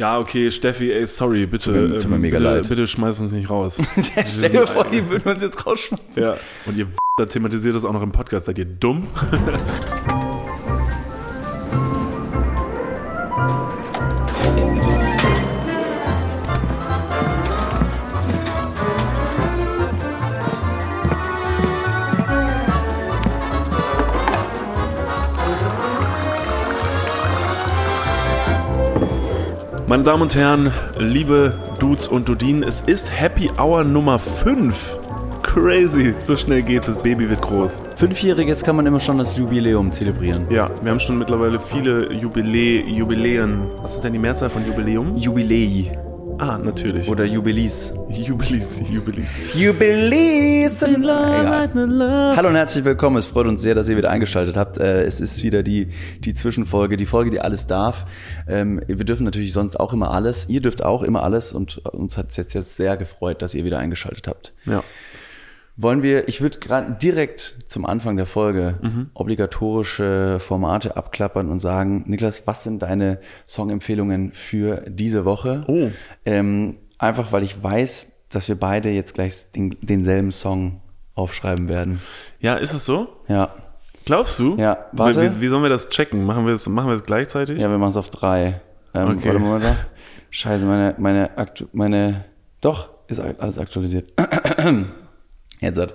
Ja, okay, Steffi, ey, sorry, bitte. Tut mir- tut mir ähm, mega bitte, leid. Bitte schmeiß uns nicht raus. Stell dir vor, die würden uns jetzt rausschmeißen. ja. Und ihr da thematisiert das auch noch im Podcast. Seid ihr dumm? Meine Damen und Herren, liebe Dudes und Dudinen, es ist Happy Hour Nummer 5. Crazy, so schnell geht's, das Baby wird groß. Fünfjähriges kann man immer schon das Jubiläum zelebrieren. Ja, wir haben schon mittlerweile viele Jubilä Jubiläen. Was ist denn die Mehrzahl von Jubiläum? Jubilei Ah, natürlich. oder Jubilis. Jubilis, Jubilis. Jubilis in Egal. Hallo und herzlich willkommen. Es freut uns sehr, dass ihr wieder eingeschaltet habt. Äh, Es ist wieder die, die Zwischenfolge, die Folge, die alles darf. Ähm, Wir dürfen natürlich sonst auch immer alles. Ihr dürft auch immer alles und uns hat es jetzt, jetzt sehr gefreut, dass ihr wieder eingeschaltet habt. Ja. Wollen wir, ich würde gerade direkt zum Anfang der Folge Mhm. obligatorische Formate abklappern und sagen, Niklas, was sind deine Songempfehlungen für diese Woche? Oh. Ähm, einfach weil ich weiß, dass wir beide jetzt gleich den, denselben Song aufschreiben werden. Ja, ist das so? Ja. Glaubst du? Ja, warte. Wie, wie sollen wir das checken? Machen wir es machen wir es gleichzeitig? Ja, wir machen es auf drei. Ähm, Okay. Warte mal. Scheiße, meine, meine, meine, doch, ist alles aktualisiert. Jetzt hat.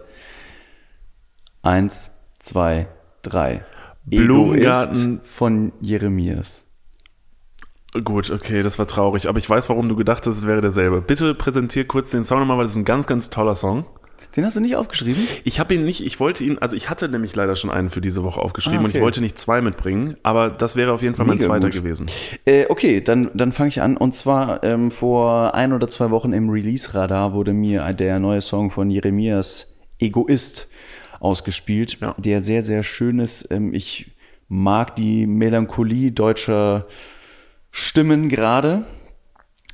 Eins, zwei, drei. Blumengarten. Egoist von Jeremias. Gut, okay, das war traurig. Aber ich weiß, warum du gedacht hast, es wäre derselbe. Bitte präsentier kurz den Song nochmal, weil das ist ein ganz, ganz toller Song. Den hast du nicht aufgeschrieben? Ich habe ihn nicht, ich wollte ihn, also ich hatte nämlich leider schon einen für diese Woche aufgeschrieben Ah, und ich okay. wollte nicht zwei mitbringen, aber das wäre auf jeden Fall mein Mega zweiter gut. gewesen. Äh, okay, dann, dann fange ich an. Und zwar ähm, vor ein oder zwei Wochen im Release-Radar wurde mir der neue Song von Jeremias Egoist ausgespielt, Ja. der sehr, sehr schön ist. Ähm, ich mag die Melancholie deutscher Stimmen gerade.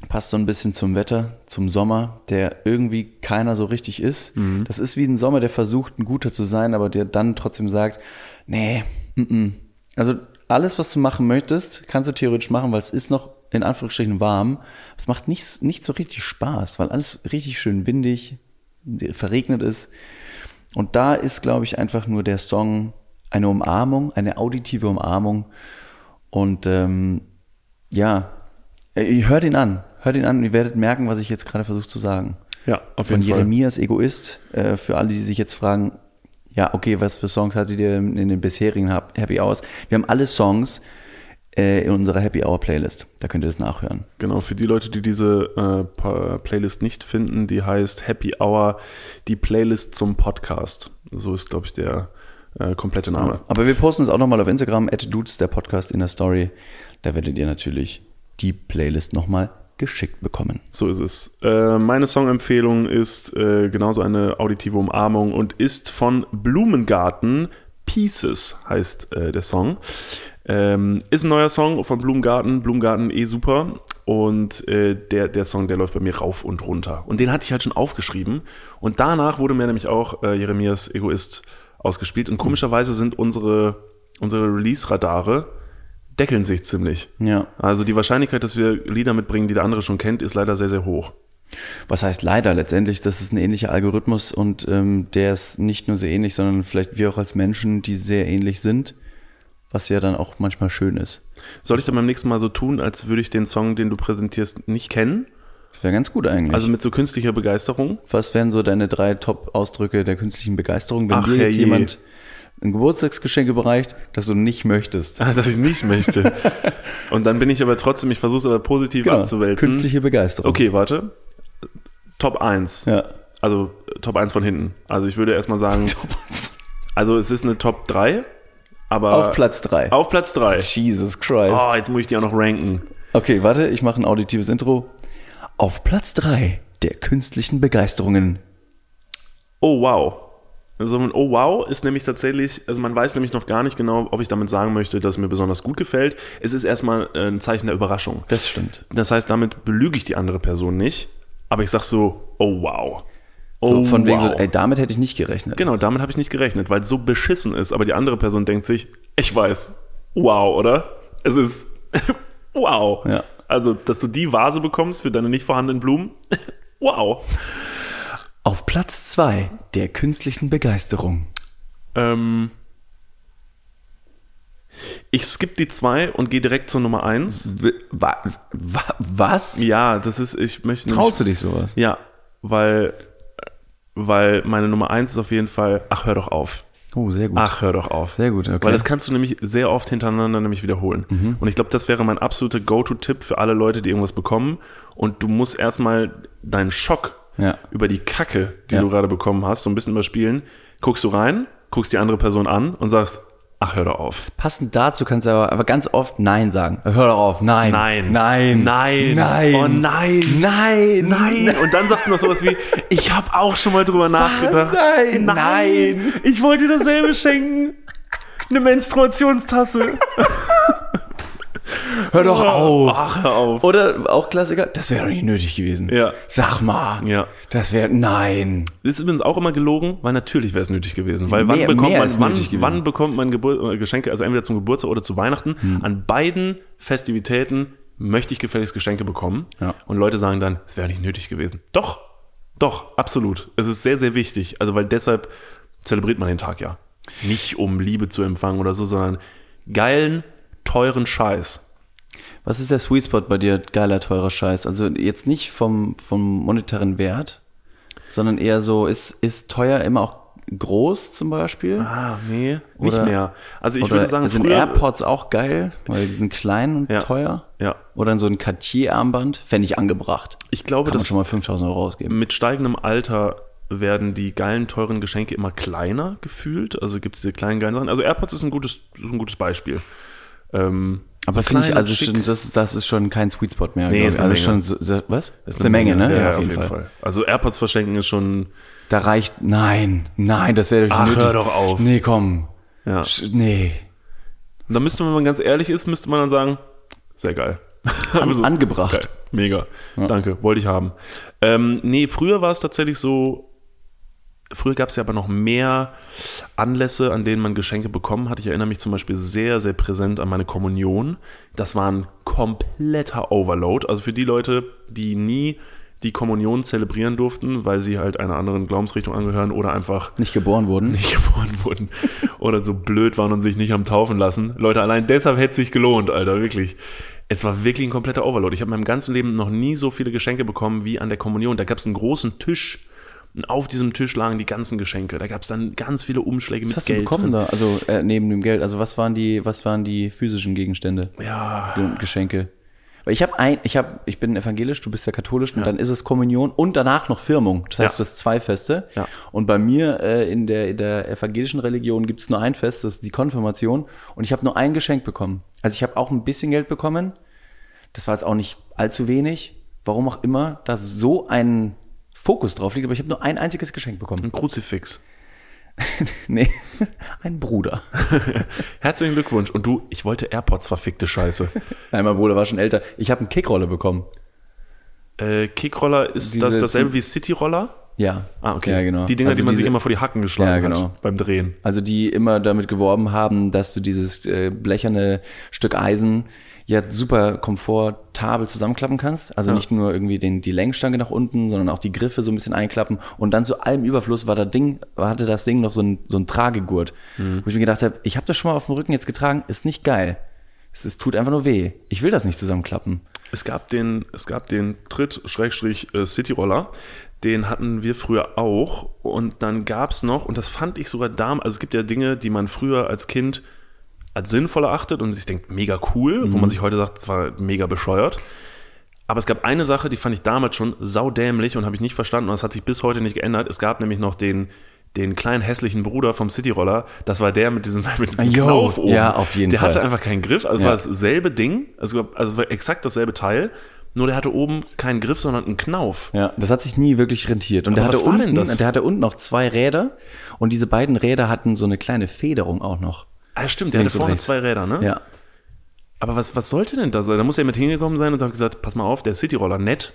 Passt so ein bisschen zum Wetter, zum Sommer, der irgendwie keiner so richtig ist. Das ist wie ein Sommer, der versucht, ein guter zu sein, aber der dann trotzdem sagt, nee, mm -mm. also alles, was du machen möchtest, kannst du theoretisch machen, weil es ist noch in Anführungsstrichen warm. Es macht nicht, nicht so richtig Spaß, weil alles richtig schön windig, verregnet ist. Und da ist, glaube ich, einfach nur der Song eine Umarmung, eine auditive Umarmung. Und ähm, ja, ihr hört ihn an. Hört ihn an und ihr werdet merken, was ich jetzt gerade versuche zu sagen. Ja, auf Von jeden Fall. Jeremias Egoist, äh, für alle, die sich jetzt fragen, ja, okay, was für Songs hattet ihr in den bisherigen Happy Hours? Wir haben alle Songs äh, in unserer Happy Hour Playlist. Da könnt ihr das nachhören. Genau, für die Leute, die diese äh, Playlist nicht finden, die heißt Happy Hour, die Playlist zum Podcast. So ist, glaube ich, der äh, komplette Name. Aber wir posten es auch nochmal auf Instagram, at dudes, der Podcast in der Story. Da werdet ihr natürlich die Playlist nochmal geschickt bekommen. So ist es. Äh, meine Songempfehlung ist äh, genauso eine auditive Umarmung und ist von Blumengarten. Pieces heißt äh, der Song. Ähm, ist ein neuer Song von Blumengarten. Blumengarten eh super. Und äh, der, der Song, der läuft bei mir rauf und runter. Und den hatte ich halt schon aufgeschrieben. Und danach wurde mir nämlich auch äh, Jeremias Egoist ausgespielt. Und komischerweise sind unsere, unsere Release-Radare deckeln sich ziemlich. Ja. Also die Wahrscheinlichkeit, dass wir Lieder mitbringen, die der andere schon kennt, ist leider sehr, sehr hoch. Was heißt leider letztendlich? Das ist ein ähnlicher Algorithmus und ähm, der ist nicht nur sehr ähnlich, sondern vielleicht wir auch als Menschen, die sehr ähnlich sind, was ja dann auch manchmal schön ist. Soll ich dann beim nächsten Mal so tun, als würde ich den Song, den du präsentierst, nicht kennen? Das wäre ganz gut eigentlich. Also mit so künstlicher Begeisterung? was wären so deine drei Top-Ausdrücke der künstlichen Begeisterung, wenn Ach, dir jetzt herrje. jemand ein Geburtstagsgeschenk überreicht, das du nicht möchtest? Ah, Dass ich nicht möchte. Und dann bin ich aber trotzdem, ich versuche es aber positiv abzuwälzen. Genau. Künstliche Begeisterung. Okay, warte. Top 1. Ja. Also Top 1 von hinten. Also ich würde erstmal sagen, also es ist eine Top 3, aber Auf Platz drei. auf Platz 3. Jesus Christ. Oh, jetzt muss ich die auch noch ranken. Okay, warte, ich mache ein auditives Intro. Auf Platz drei der künstlichen Begeisterungen. Oh wow. Also ein Oh wow ist nämlich tatsächlich, also man weiß nämlich noch gar nicht genau, ob ich damit sagen möchte, dass es mir besonders gut gefällt. Es ist erstmal äh, ein Zeichen der Überraschung. Das stimmt. Das heißt, damit belüge ich die andere Person nicht, aber ich sag so, oh wow. Oh, So von wegen so, wow. ey, damit hätte ich nicht gerechnet. Genau, damit habe ich nicht gerechnet, weil es so beschissen ist, aber die andere Person denkt sich, ich weiß, wow, oder? Es ist wow. Ja. Also, dass du die Vase bekommst für deine nicht vorhandenen Blumen. wow. Auf Platz zwei der künstlichen Begeisterung. Ähm, ich skippe die zwei und gehe direkt zur Nummer eins. W wa wa was? Ja, das ist, ich möchte Traust du dich sowas? Ja, weil, weil meine Nummer eins ist auf jeden Fall, ach, hör doch auf. Oh, sehr gut. Ach, hör doch auf. Sehr gut, okay. Mhm. Weil das kannst du nämlich sehr oft hintereinander nämlich wiederholen. Und ich glaube, das wäre mein absoluter Go-To-Tipp für alle Leute, die irgendwas bekommen. Und du musst erstmal deinen Schock Ja. über die Kacke, die Ja. du gerade bekommen hast, so ein bisschen überspielen. Guckst du rein, guckst die andere Person an und sagst, ach, hör doch auf. Passend dazu kannst du aber, aber ganz oft Nein sagen. Hör doch auf, nein. Nein. Nein. Nein. Nein. Oh nein. Nein. Nein. Und dann sagst du noch sowas wie, ich habe auch schon mal drüber nachgedacht. Nein. Nein. Ich wollte dir dasselbe schenken. Eine Menstruationstasse. Hör doch auf. Ach, hör auf. Oder auch Klassiker, das wäre doch nicht nötig gewesen. Ja. Sag mal. Ja. Das wäre, nein. Das ist übrigens auch immer gelogen, weil natürlich wäre es nötig gewesen. Weil wann Mehr- bekommt mehr man, wann, wann bekommt man Gebur äh, Geschenke, also entweder zum Geburtstag oder zu Weihnachten, Hm. an beiden Festivitäten möchte ich gefälligst Geschenke bekommen. Ja. Und Leute sagen dann, es wäre nicht nötig gewesen. Doch, doch, absolut. Es ist sehr, sehr wichtig. Also weil deshalb zelebriert man den Tag ja. Nicht um Liebe zu empfangen oder so, sondern geilen, teuren Scheiß. Was ist der Sweet Spot bei dir, geiler, teurer Scheiß? Also jetzt nicht vom, vom monetären Wert, sondern eher so, ist, ist teuer immer auch groß zum Beispiel? Ah, nee, nicht Oder- mehr. Also ich würde sagen, sind früher, AirPods auch geil, weil die sind klein und Ja. teuer? Ja. Oder so ein Cartier-Armband, fände ich angebracht. ich glaube, Kann man schon mal 5000 Euro ausgeben. mit steigendem Alter werden die geilen, teuren Geschenke immer kleiner gefühlt. Also gibt es diese kleinen, geilen Sachen. Also AirPods ist ein gutes, ist ein gutes Beispiel. Ähm, Aber finde ich, also schon, das, ist- das ist schon kein Sweet Spot mehr. Nee, ist also Menge. schon, so, so, was? ist eine, Menge, ne? Ja, auf jeden, Fall. Also AirPods verschenken ist schon, Da reicht, nein, nein, das wäre doch Ach, nötig. hör doch auf. Nee, komm. ja. Sch- Nee. Und da müsste man, wenn man ganz ehrlich ist, müsste man dann sagen, sehr geil. Aber so, angebracht. Geil. Mega. Danke, wollte ich haben. Ähm, nee, früher war es tatsächlich so, früher gab es ja aber noch mehr Anlässe, an denen man Geschenke bekommen hat. Ich erinnere mich zum Beispiel sehr, sehr präsent an meine Kommunion. Das war ein kompletter Overload. Also für die Leute, die nie die Kommunion zelebrieren durften, weil sie halt einer anderen Glaubensrichtung angehören oder einfach Nicht geboren wurden. nicht geboren wurden oder so blöd waren und sich nicht haben taufen lassen. Leute, allein deshalb hätte es sich gelohnt, Alter, wirklich. Es war wirklich ein kompletter Overload. Ich habe in meinem ganzen Leben noch nie so viele Geschenke bekommen wie an der Kommunion. Da gab es einen großen Tisch und auf diesem Tisch lagen die ganzen Geschenke. Da gab es dann ganz viele Umschläge mit Was hast du Geld bekommen drin. da? Also äh, neben dem Geld. Also was waren die, was waren die physischen Gegenstände? Ja, und Geschenke. Weil ich habe ein, ich habe, ich bin evangelisch, du bist ja katholisch und dann ist es Kommunion und danach noch Firmung. Das heißt, Ja. du hast zwei Feste. Ja. Und bei mir äh, in, der, in der evangelischen Religion gibt es nur ein Fest, das ist die Konfirmation. Und ich habe nur ein Geschenk bekommen. Also ich habe auch ein bisschen Geld bekommen. Das war jetzt auch nicht allzu wenig. Warum auch immer, da so ein Fokus drauf liegt, aber ich habe nur ein einziges Geschenk bekommen. ein Kruzifix. nee, ein Bruder. Herzlichen Glückwunsch. Und du, ich wollte AirPods, verfickte Scheiße. Nein, mein Bruder war schon älter. Ich habe eine Kickrolle bekommen. äh, Kickroller, ist Diese das dasselbe wie Cityroller? Ja. Ah, okay. Ja, genau. Die Dinger, Also die man sich immer vor die Hacken geschlagen Ja, genau. hat beim Drehen. Also die immer damit geworben haben, dass du dieses äh, blecherne Stück Eisen ja super komfortabel zusammenklappen kannst. Also Ja. nicht nur irgendwie den, die Längsstange nach unten, sondern auch die Griffe so ein bisschen einklappen. Und dann zu allem Überfluss war das Ding, hatte das Ding noch so ein, so ein Tragegurt. Mhm. Wo ich mir gedacht habe, ich habe das schon mal auf dem Rücken jetzt getragen, ist nicht geil. Es, es tut einfach nur weh. Ich will das nicht zusammenklappen. Es gab den, es gab den Tritt-City-Roller, den hatten wir früher auch. Und dann gab es noch, und das fand ich sogar damals, also es gibt ja Dinge, die man früher als Kind als sinnvoll erachtet und sich denkt, mega cool, wo man sich heute sagt, das war mega bescheuert. Aber es gab eine Sache, die fand ich damals schon saudämlich und habe ich nicht verstanden und das hat sich bis heute nicht geändert. Es gab nämlich noch den, den kleinen hässlichen Bruder vom Cityroller. Das war der mit diesem, mit diesem Jo, Knauf oben. ja, auf jeden der Fall. hatte einfach keinen Griff. Also es Ja. war dasselbe Ding, also, also es war exakt dasselbe Teil, nur der hatte oben keinen Griff, sondern einen Knauf. Ja, das hat sich nie wirklich rentiert. Und Aber der hatte, unten, der hatte unten noch zwei Räder und diese beiden Räder hatten so eine kleine Federung auch noch. Ah, stimmt, der hatte vorne rechts. zwei Räder, ne? Ja. Aber was, was sollte denn das sein? Da muss er mit hingekommen sein und hat gesagt, pass mal auf, der Cityroller nett,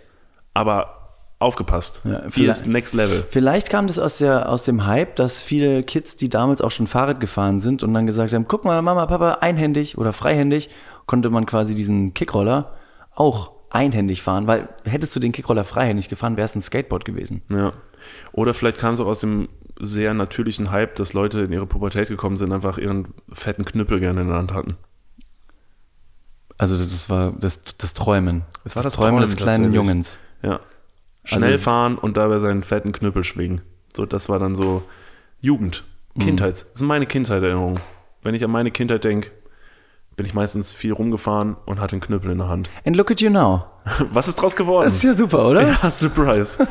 aber aufgepasst. Ja, Hier ist Next Level. Vielleicht kam das aus, der, aus dem Hype, dass viele Kids, die damals auch schon Fahrrad gefahren sind und dann gesagt haben, guck mal, Mama, Papa, einhändig oder freihändig, konnte man quasi diesen Kickroller auch einhändig fahren, weil hättest du den Kickroller freihändig gefahren, wäre es ein Skateboard gewesen. Ja. Oder vielleicht kam es auch aus dem sehr natürlichen Hype, dass Leute in ihre Pubertät gekommen sind, einfach ihren fetten Knüppel gerne in der Hand hatten. Also das war das, das Träumen. Es war das das Träumen des Träumen kleinen tatsächlich. Jungens. Ja. Schnell Also- fahren und dabei seinen fetten Knüppel schwingen. So, das war dann so Jugend, Mhm. Kindheit. Das sind meine Kindheitserinnerungen. Wenn ich an meine Kindheit denke, bin ich meistens viel rumgefahren und hatte einen Knüppel in der Hand. And look at you now. Was ist draus geworden? Das ist ja super, oder? Ja, Surprise.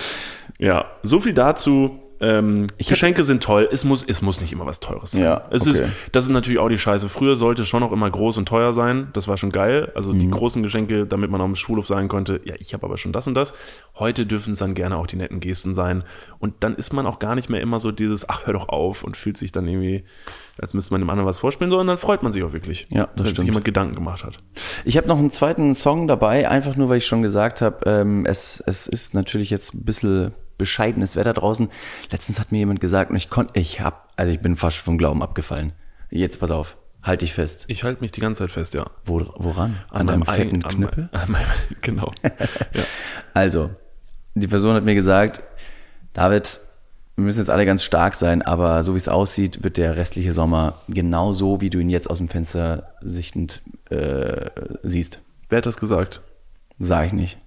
ja, so viel dazu. Ähm, Geschenke sind toll. Es muss, es muss nicht immer was Teures sein. Ja, es okay. ist, das ist natürlich auch die Scheiße. Früher sollte es schon auch immer groß und teuer sein. Das war schon geil. Also Mhm. die großen Geschenke, damit man auf dem Schulhof sagen konnte, ja, ich habe aber schon das und das. Heute dürfen es dann gerne auch die netten Gesten sein. Und dann ist man auch gar nicht mehr immer so dieses, ach, hör doch auf und fühlt sich dann irgendwie, als müsste man dem anderen was vorspielen, sondern dann freut man sich auch wirklich. Ja, das wenn stimmt. sich jemand Gedanken gemacht hat. Ich habe noch einen zweiten Song dabei, einfach nur, weil ich schon gesagt habe, ähm, es, es ist natürlich jetzt ein bisschen bescheidenes Wetter draußen. Letztens hat mir jemand gesagt und ich konnte, ich hab, also ich bin fast vom Glauben abgefallen. Jetzt pass auf, halt dich fest. Ich halte mich die ganze Zeit fest, ja. Wo, woran? An, deinem fetten Ei- Knüppel? An, mein- genau. ja. Also, die Person hat mir gesagt, David, wir müssen jetzt alle ganz stark sein, aber so wie es aussieht, wird der restliche Sommer genauso, wie du ihn jetzt aus dem Fenster sichtend äh, siehst. Wer hat das gesagt? Sag ich nicht.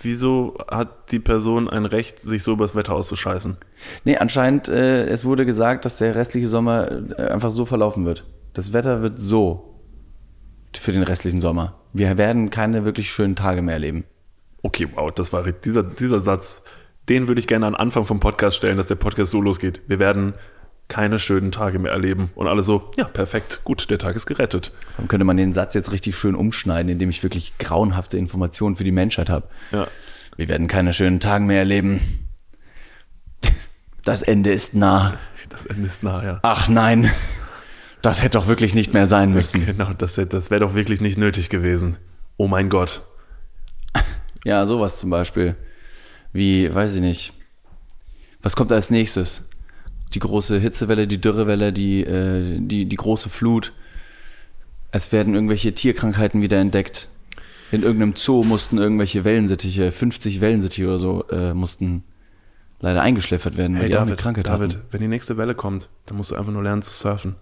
Wieso hat die Person ein Recht, sich so übers Wetter auszuscheißen? Nee, anscheinend, äh, es wurde gesagt, dass der restliche Sommer äh, einfach so verlaufen wird. Das Wetter wird so für den restlichen Sommer. Wir werden keine wirklich schönen Tage mehr erleben. Okay, wow, das war dieser, dieser Satz, den würde ich gerne an Anfang vom Podcast stellen, dass der Podcast so losgeht. Wir werden keine schönen Tage mehr erleben. Und alle so, ja, perfekt, gut, der Tag ist gerettet. Dann könnte man den Satz jetzt richtig schön umschneiden, indem ich wirklich grauenhafte Informationen für die Menschheit habe. Ja. Wir werden keine schönen Tage mehr erleben. Das Ende ist nah. Das Ende ist nah, ja. Ach nein, das hätte doch wirklich nicht mehr sein müssen. Genau, das, das wäre doch wirklich nicht nötig gewesen. Oh mein Gott. Ja, sowas zum Beispiel. Wie, weiß ich nicht. Was kommt als nächstes? Die große Hitzewelle, die Dürrewelle, die, äh, die, die große Flut. Es werden irgendwelche Tierkrankheiten wieder entdeckt. In irgendeinem Zoo mussten irgendwelche Wellensittiche, 50 Wellensittiche oder so, äh, mussten leider eingeschläfert werden, weil Hey die auch eine David, Krankheit David, hatten. wenn die nächste Welle kommt, dann musst du einfach nur lernen zu surfen.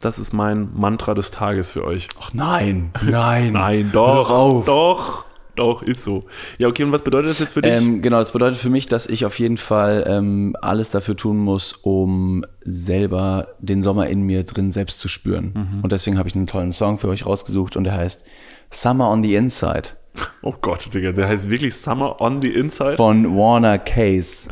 Das ist mein Mantra des Tages für euch. Ach nein, nein. Nein, doch, auf. doch, doch, ist so. Ja, okay, und was bedeutet das jetzt für dich? Ähm, genau, das bedeutet für mich, dass ich auf jeden Fall ähm, alles dafür tun muss, um selber den Sommer in mir drin selbst zu spüren. Und deswegen habe ich einen tollen Song für euch rausgesucht und der heißt Summer on the Inside oh Gott, Digga, der heißt wirklich Summer on the Inside. von Warner Case.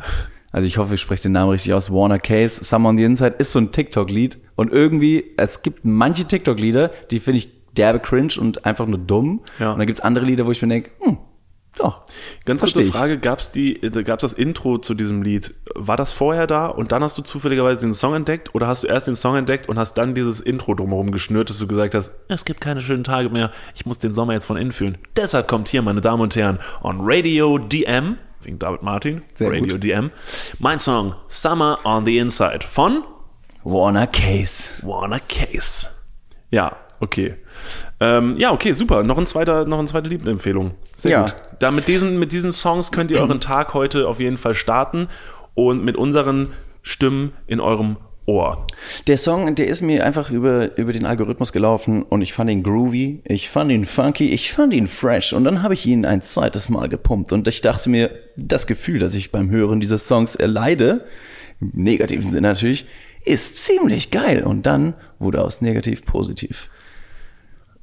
Also ich hoffe, ich spreche den Namen richtig aus. Warner Case, Summer on the Inside ist so ein TikTok-Lied und irgendwie, es gibt manche TikTok-Lieder, die finde ich derbe cringe und einfach nur dumm. Ja. Und dann gibt es andere Lieder, wo ich mir denke, hm, doch. Ganz kurze. Frage, gab's die, äh, gab's das Intro zu diesem Lied? War das vorher da und dann hast du zufälligerweise den Song entdeckt oder hast du erst den Song entdeckt und hast dann dieses Intro drumherum geschnürt, dass du gesagt hast, es gibt keine schönen Tage mehr, ich muss den Sommer jetzt von innen fühlen. Deshalb kommt hier, meine Damen und Herren, on Radio DM, wegen David Martin, Sehr Radio gut. DM, mein Song Summer on the Inside von Warner Case. Warner Case. Ja, okay. Ähm, ja, okay, super. Noch ein zweiter, noch eine zweite Lieblingsempfehlung. Sehr Ja. gut. Da mit diesen, mit diesen Songs könnt ihr euren Tag heute auf jeden Fall starten und mit unseren Stimmen in eurem Ohr. Der Song, der ist mir einfach über, über den Algorithmus gelaufen und ich fand ihn groovy, ich fand ihn funky, ich fand ihn fresh und dann habe ich ihn ein zweites Mal gepumpt und ich dachte mir, das Gefühl, das ich beim Hören dieses Songs erleide, im negativen Sinne natürlich, ist ziemlich geil und dann wurde aus negativ positiv.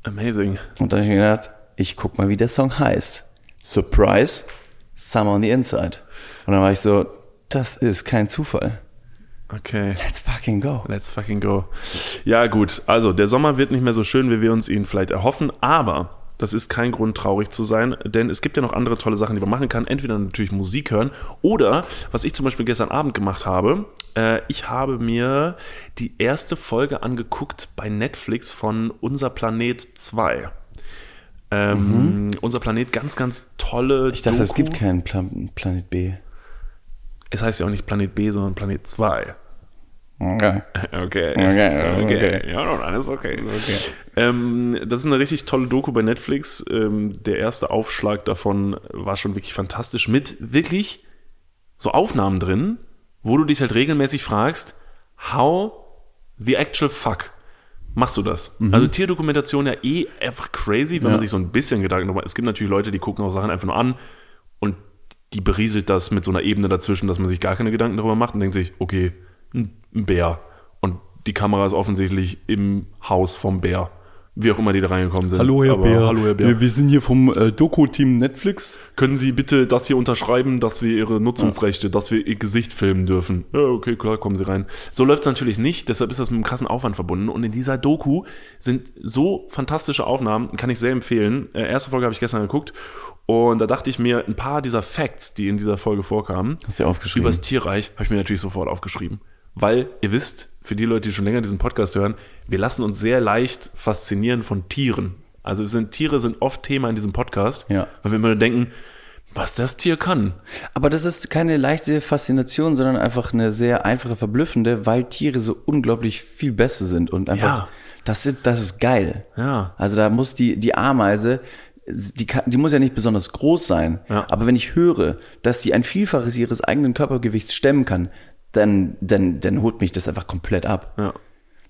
Amazing. Und da habe ich mir gedacht, ich guck mal, wie der Song heißt. Surprise, Summer on the Inside. Und dann war ich so, das ist kein Zufall. Okay. Let's fucking go. Let's fucking go. Ja, gut. Also, der Sommer wird nicht mehr so schön, wie wir uns ihn vielleicht erhoffen, aber das ist kein Grund, traurig zu sein, denn es gibt ja noch andere tolle Sachen, die man machen kann. Entweder natürlich Musik hören oder, was ich zum Beispiel gestern Abend gemacht habe, äh, ich habe mir die erste Folge angeguckt bei Netflix von Unser Planet 2. Ähm, Unser Planet, ganz, ganz tolle. Ich dachte, es Doku. gibt keinen Plan Planet B. Es heißt ja auch nicht Planet B, sondern Planet 2. Okay. Okay. Okay, okay. Ja, no, alles okay. Ähm, das ist eine richtig tolle Doku bei Netflix. Ähm, der erste Aufschlag davon war schon wirklich fantastisch. Mit wirklich so Aufnahmen drin, wo du dich halt regelmäßig fragst, how the actual fuck machst du das? Also Tierdokumentation ja eh einfach crazy, wenn Mhm. Ja. man sich so ein bisschen Gedanken darüber Es gibt natürlich Leute, die gucken auch Sachen einfach nur an und die berieselt das mit so einer Ebene dazwischen, dass man sich gar keine Gedanken darüber macht und denkt sich, okay, ein Bär. Und die Kamera ist offensichtlich im Haus vom Bär. Wie auch immer die da reingekommen sind. Hallo, Herr Aber Bär. Hallo, Herr Bär. Wir, wir sind hier vom äh, Doku-Team Netflix. Können Sie bitte das hier unterschreiben, dass wir Ihre Nutzungsrechte, dass wir Ihr Gesicht filmen dürfen? Ja, okay, klar, kommen Sie rein. So läuft es natürlich nicht, deshalb ist das mit einem krassen Aufwand verbunden. Und in dieser Doku sind so fantastische Aufnahmen, kann ich sehr empfehlen. Äh, erste Folge habe ich gestern geguckt und da dachte ich mir, ein paar dieser Facts, die in dieser Folge vorkamen, Hast du aufgeschrieben? übers Tierreich, habe ich mir natürlich sofort aufgeschrieben. Weil ihr wisst, für die Leute, die schon länger diesen Podcast hören, wir lassen uns sehr leicht faszinieren von Tieren. Also sind, Tiere sind oft Thema in diesem Podcast, Ja. weil wir immer denken, was das Tier kann. Aber das ist keine leichte Faszination, sondern einfach eine sehr einfache, verblüffende, weil Tiere so unglaublich viel besser sind und einfach, Ja. das ist, das ist geil. Ja. Also da muss die, die Ameise, die, kann, die muss ja nicht besonders groß sein, Ja. aber wenn ich höre, dass die ein Vielfaches ihres eigenen Körpergewichts stemmen kann, dann, dann, dann holt mich das einfach komplett ab. Ja.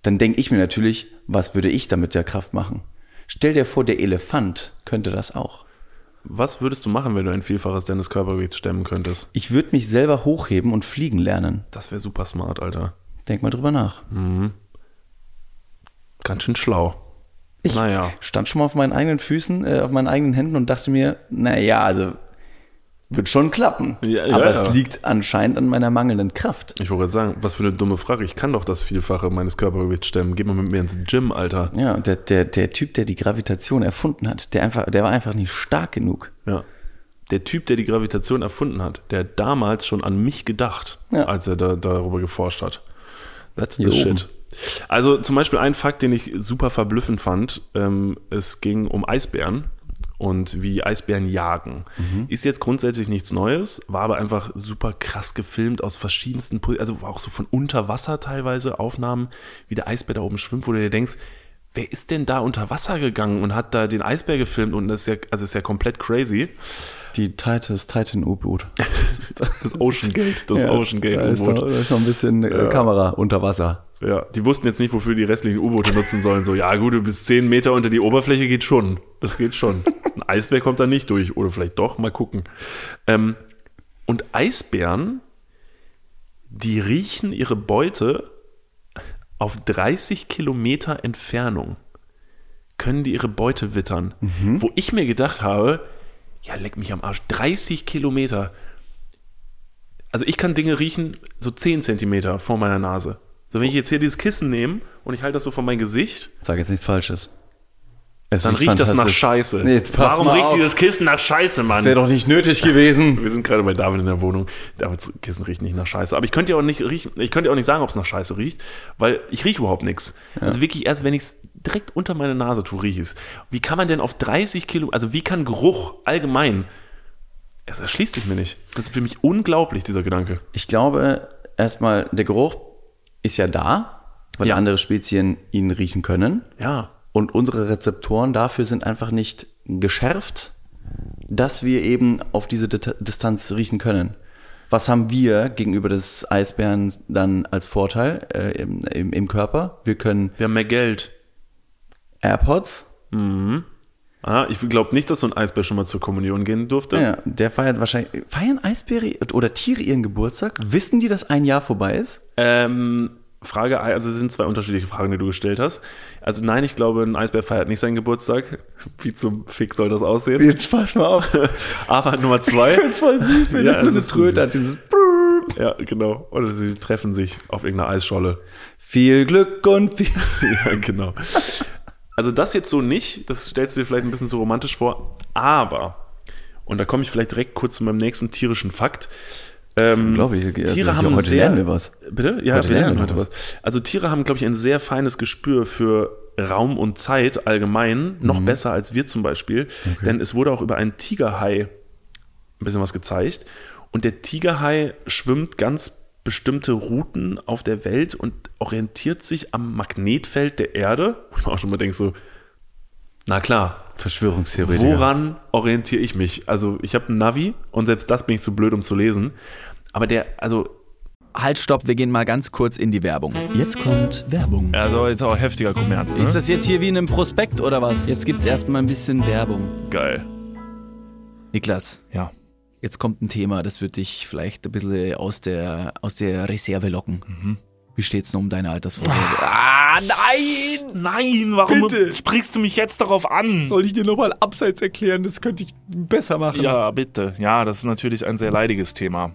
Dann denke ich mir natürlich, was würde ich damit der Kraft machen? Stell dir vor, der Elefant könnte das auch. Was würdest du machen, wenn du ein Vielfaches deines Körpergewichts stemmen könntest? Ich würde mich selber hochheben und fliegen lernen. Das wäre super smart, Alter. Denk mal drüber nach. Ganz schön schlau. Ich naja. stand schon mal auf meinen eigenen Füßen, äh, auf meinen eigenen Händen und dachte mir, naja, also wird schon klappen. Ja, ja, Aber ja. es liegt anscheinend an meiner mangelnden Kraft. Ich wollte gerade sagen, was für eine dumme Frage. Ich kann doch das Vielfache meines Körpergewichts stemmen. Geh mal mit mir ins Gym, Alter. Ja, der, der, der Typ, der die Gravitation erfunden hat, der, einfach, der war einfach nicht stark genug. Ja. Der Typ, der die Gravitation erfunden hat, der hat damals schon an mich gedacht, als er da, darüber geforscht hat. That's the Hier shit. oben. Also zum Beispiel ein Fakt, den ich super verblüffend fand. Ähm, es ging um Eisbären und wie Eisbären jagen. Mhm. Ist jetzt grundsätzlich nichts Neues, war aber einfach super krass gefilmt aus verschiedensten, also auch so von unter Wasser teilweise Aufnahmen, wie der Eisbär da oben schwimmt, wo du dir denkst, wer ist denn da unter Wasser gegangen und hat da den Eisbär gefilmt und das ist ja, also ist ja komplett crazy. Die Titan, das Titan-U-Boot. Das, Das Ocean Gate, das Ja, Ocean Gate U-Boot. noch, da ist noch ein bisschen äh, Kamera unter Wasser. Ja, die wussten jetzt nicht, wofür die restlichen U-Boote nutzen sollen. So, ja gut, du bist 10 Meter unter die Oberfläche, geht schon. Das geht schon. Ein Eisbär kommt da nicht durch. Oder vielleicht doch, mal gucken. Ähm, und Eisbären, die riechen ihre Beute auf 30 Kilometer Entfernung. Können die ihre Beute wittern. Wo ich mir gedacht habe, ja, leck mich am Arsch. 30 Kilometer. Also ich kann Dinge riechen so 10 Zentimeter vor meiner Nase. So, wenn ich jetzt hier dieses Kissen nehme und ich halte das so vor mein Gesicht, Sag jetzt nichts Falsches. Es dann riecht das nach. Scheiße. Nee, jetzt pass Warum mal riecht auf. dieses Kissen nach Scheiße, Das Mann? wäre doch nicht nötig gewesen. Wir sind gerade bei David in der Wohnung. Davids Kissen riecht nicht nach Scheiße. Aber ich könnte ja auch nicht riechen, ich könnte ja auch nicht sagen, ob es nach Scheiße riecht, weil ich rieche überhaupt nichts. Also wirklich erst, wenn ich es direkt unter meine Nase tue, rieche ich es. Wie kann man denn auf 30 Kilo, also wie kann Geruch allgemein, es erschließt sich mir nicht. Das ist für mich unglaublich, dieser Gedanke. Ich glaube, erstmal, der Geruch ist ja da, weil Ja. andere Spezien ihn riechen können. Ja. Und unsere Rezeptoren dafür sind einfach nicht geschärft, dass wir eben auf diese Distanz riechen können. Was haben wir gegenüber des Eisbären dann als Vorteil äh, im, im, im Körper? Wir können Wir haben mehr Geld. AirPods, Ah, ich glaube nicht, dass so ein Eisbär schon mal zur Kommunion gehen durfte. ja, der feiert wahrscheinlich, feiern Eisbären oder Tiere ihren Geburtstag? Wissen die, dass ein Jahr vorbei ist? Ähm, Frage, also es sind zwei unterschiedliche Fragen, die du gestellt hast. Also nein, ich glaube, ein Eisbär feiert nicht seinen Geburtstag. Wie zum Fick soll das aussehen? Jetzt pass mal auf. Aber Nummer zwei. Ich find's voll süß, wenn Ja, ja, so eine Tröte hat. Dieses Ja, genau. Oder sie treffen sich auf irgendeiner Eisscholle. viel Glück und viel. ja, genau. Also das jetzt so nicht, das stellst du dir vielleicht ein bisschen so romantisch vor, aber, und da komme ich vielleicht direkt kurz zu meinem nächsten tierischen Fakt. Ähm, glaube ich. Also Tiere haben heute sehr, lernen wir was. Bitte? Ja, Heute wir lernen lernen heute was. was. Also Tiere haben, glaube ich, ein sehr feines Gespür für Raum und Zeit allgemein, noch Mhm. besser als wir zum Beispiel. Denn es wurde auch über einen Tigerhai ein bisschen was gezeigt. Und der Tigerhai schwimmt ganz bestimmte Routen auf der Welt und orientiert sich am Magnetfeld der Erde. Wo ich mir auch schon mal denke, so, na klar, Verschwörungstheoretiker. woran orientiere ich mich? Also ich habe ein Navi und selbst das bin ich zu blöd, um zu lesen. Aber der, also, Halt, stopp, wir gehen mal ganz kurz in die Werbung. Jetzt kommt Werbung. Also jetzt auch heftiger Kommerz, ne? Ist das jetzt hier wie in einem Prospekt oder was? Jetzt gibt's erstmal ein bisschen Werbung. geil? Niklas, Ja. jetzt kommt ein Thema, das wird dich vielleicht ein bisschen aus der, aus der Reserve locken. Wie steht's denn um deine Altersvorsorge? Ah, nein! Nein, warum Bitte. sprichst du mich jetzt darauf an? Soll ich dir nochmal abseits erklären? Das könnte ich besser machen. Ja, bitte. Ja, das ist natürlich ein sehr leidiges Thema.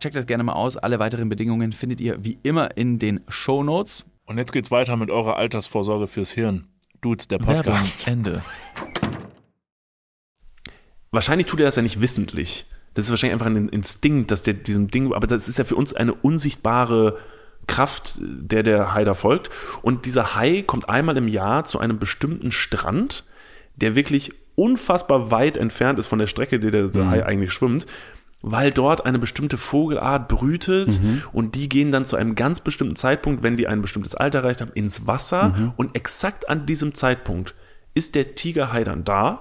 Checkt das gerne mal aus. Alle weiteren Bedingungen findet ihr wie immer in den Show Notes. Und jetzt geht's weiter mit eurer Altersvorsorge fürs Hirn. Dudes, der Werbung, Podcast. Ende. Wahrscheinlich tut er das ja nicht wissentlich. Das ist wahrscheinlich einfach ein Instinkt, dass der diesem Ding, aber das ist ja für uns eine unsichtbare Kraft, der der Hai da folgt. Und dieser Hai kommt einmal im Jahr zu einem bestimmten Strand, der wirklich unfassbar weit entfernt ist von der Strecke, die der, der Hai eigentlich schwimmt, weil dort eine bestimmte Vogelart brütet und die gehen dann zu einem ganz bestimmten Zeitpunkt, wenn die ein bestimmtes Alter erreicht haben, ins Wasser und exakt an diesem Zeitpunkt ist der Tigerhai dann da,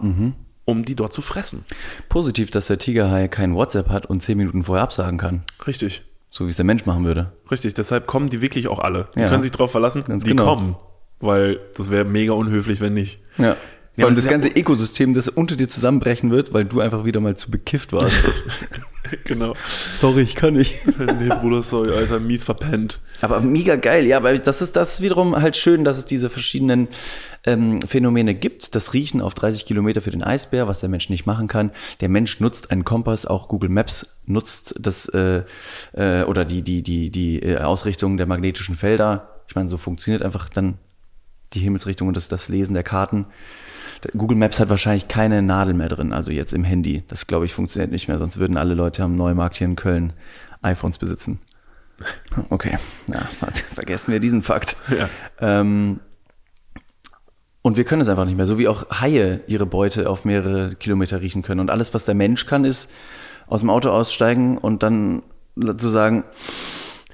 um die dort zu fressen. Positiv, dass der Tigerhai kein WhatsApp hat und zehn Minuten vorher absagen kann. Richtig. So wie es der Mensch machen würde. Richtig, deshalb kommen die wirklich auch alle. Die Ja. können sich darauf verlassen, Ganz die genau. kommen. Weil das wäre mega unhöflich, wenn nicht. Ja. Ja, Vor allem das ganze Ökosystem, das unter dir zusammenbrechen wird, weil du einfach wieder mal zu bekifft warst. Genau. Sorry, ich kann nicht. nee, Bruder, sorry, Alter, mies verpennt. Aber mega geil, ja, aber das ist, das ist wiederum halt schön, dass es diese verschiedenen ähm, Phänomene gibt. Das Riechen auf 30 Kilometer für den Eisbär, was der Mensch nicht machen kann. Der Mensch nutzt einen Kompass, auch Google Maps nutzt das äh, äh, oder die, die, die, die äh, Ausrichtung der magnetischen Felder. Ich meine, so funktioniert einfach dann die Himmelsrichtung und das, das Lesen der Karten. Google Maps hat wahrscheinlich keine Nadel mehr drin, also jetzt im Handy. Das glaube ich funktioniert nicht mehr, sonst würden alle Leute am Neumarkt hier in Köln iPhones besitzen. Okay, ver- vergessen wir diesen Fakt. Ja. Ähm, Und wir können es einfach nicht mehr. So wie auch Haie ihre Beute auf mehrere Kilometer riechen können. Und alles, was der Mensch kann, ist aus dem Auto aussteigen und dann zu sagen,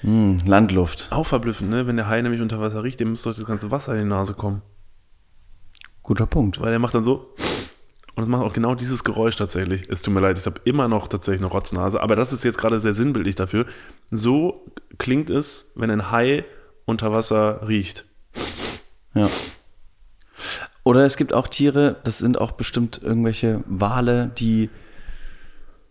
hm, Landluft. Auch verblüffend, ne? Wenn der Hai nämlich unter Wasser riecht, dem muss doch das ganze Wasser in die Nase kommen. Guter Punkt. Weil er macht dann so. Und es macht auch genau dieses Geräusch tatsächlich. Es tut mir leid, ich habe immer noch tatsächlich eine Rotznase, aber das ist jetzt gerade sehr sinnbildlich dafür. So klingt es, wenn ein Hai unter Wasser riecht. Ja. Oder es gibt auch Tiere, das sind auch bestimmt irgendwelche Wale, die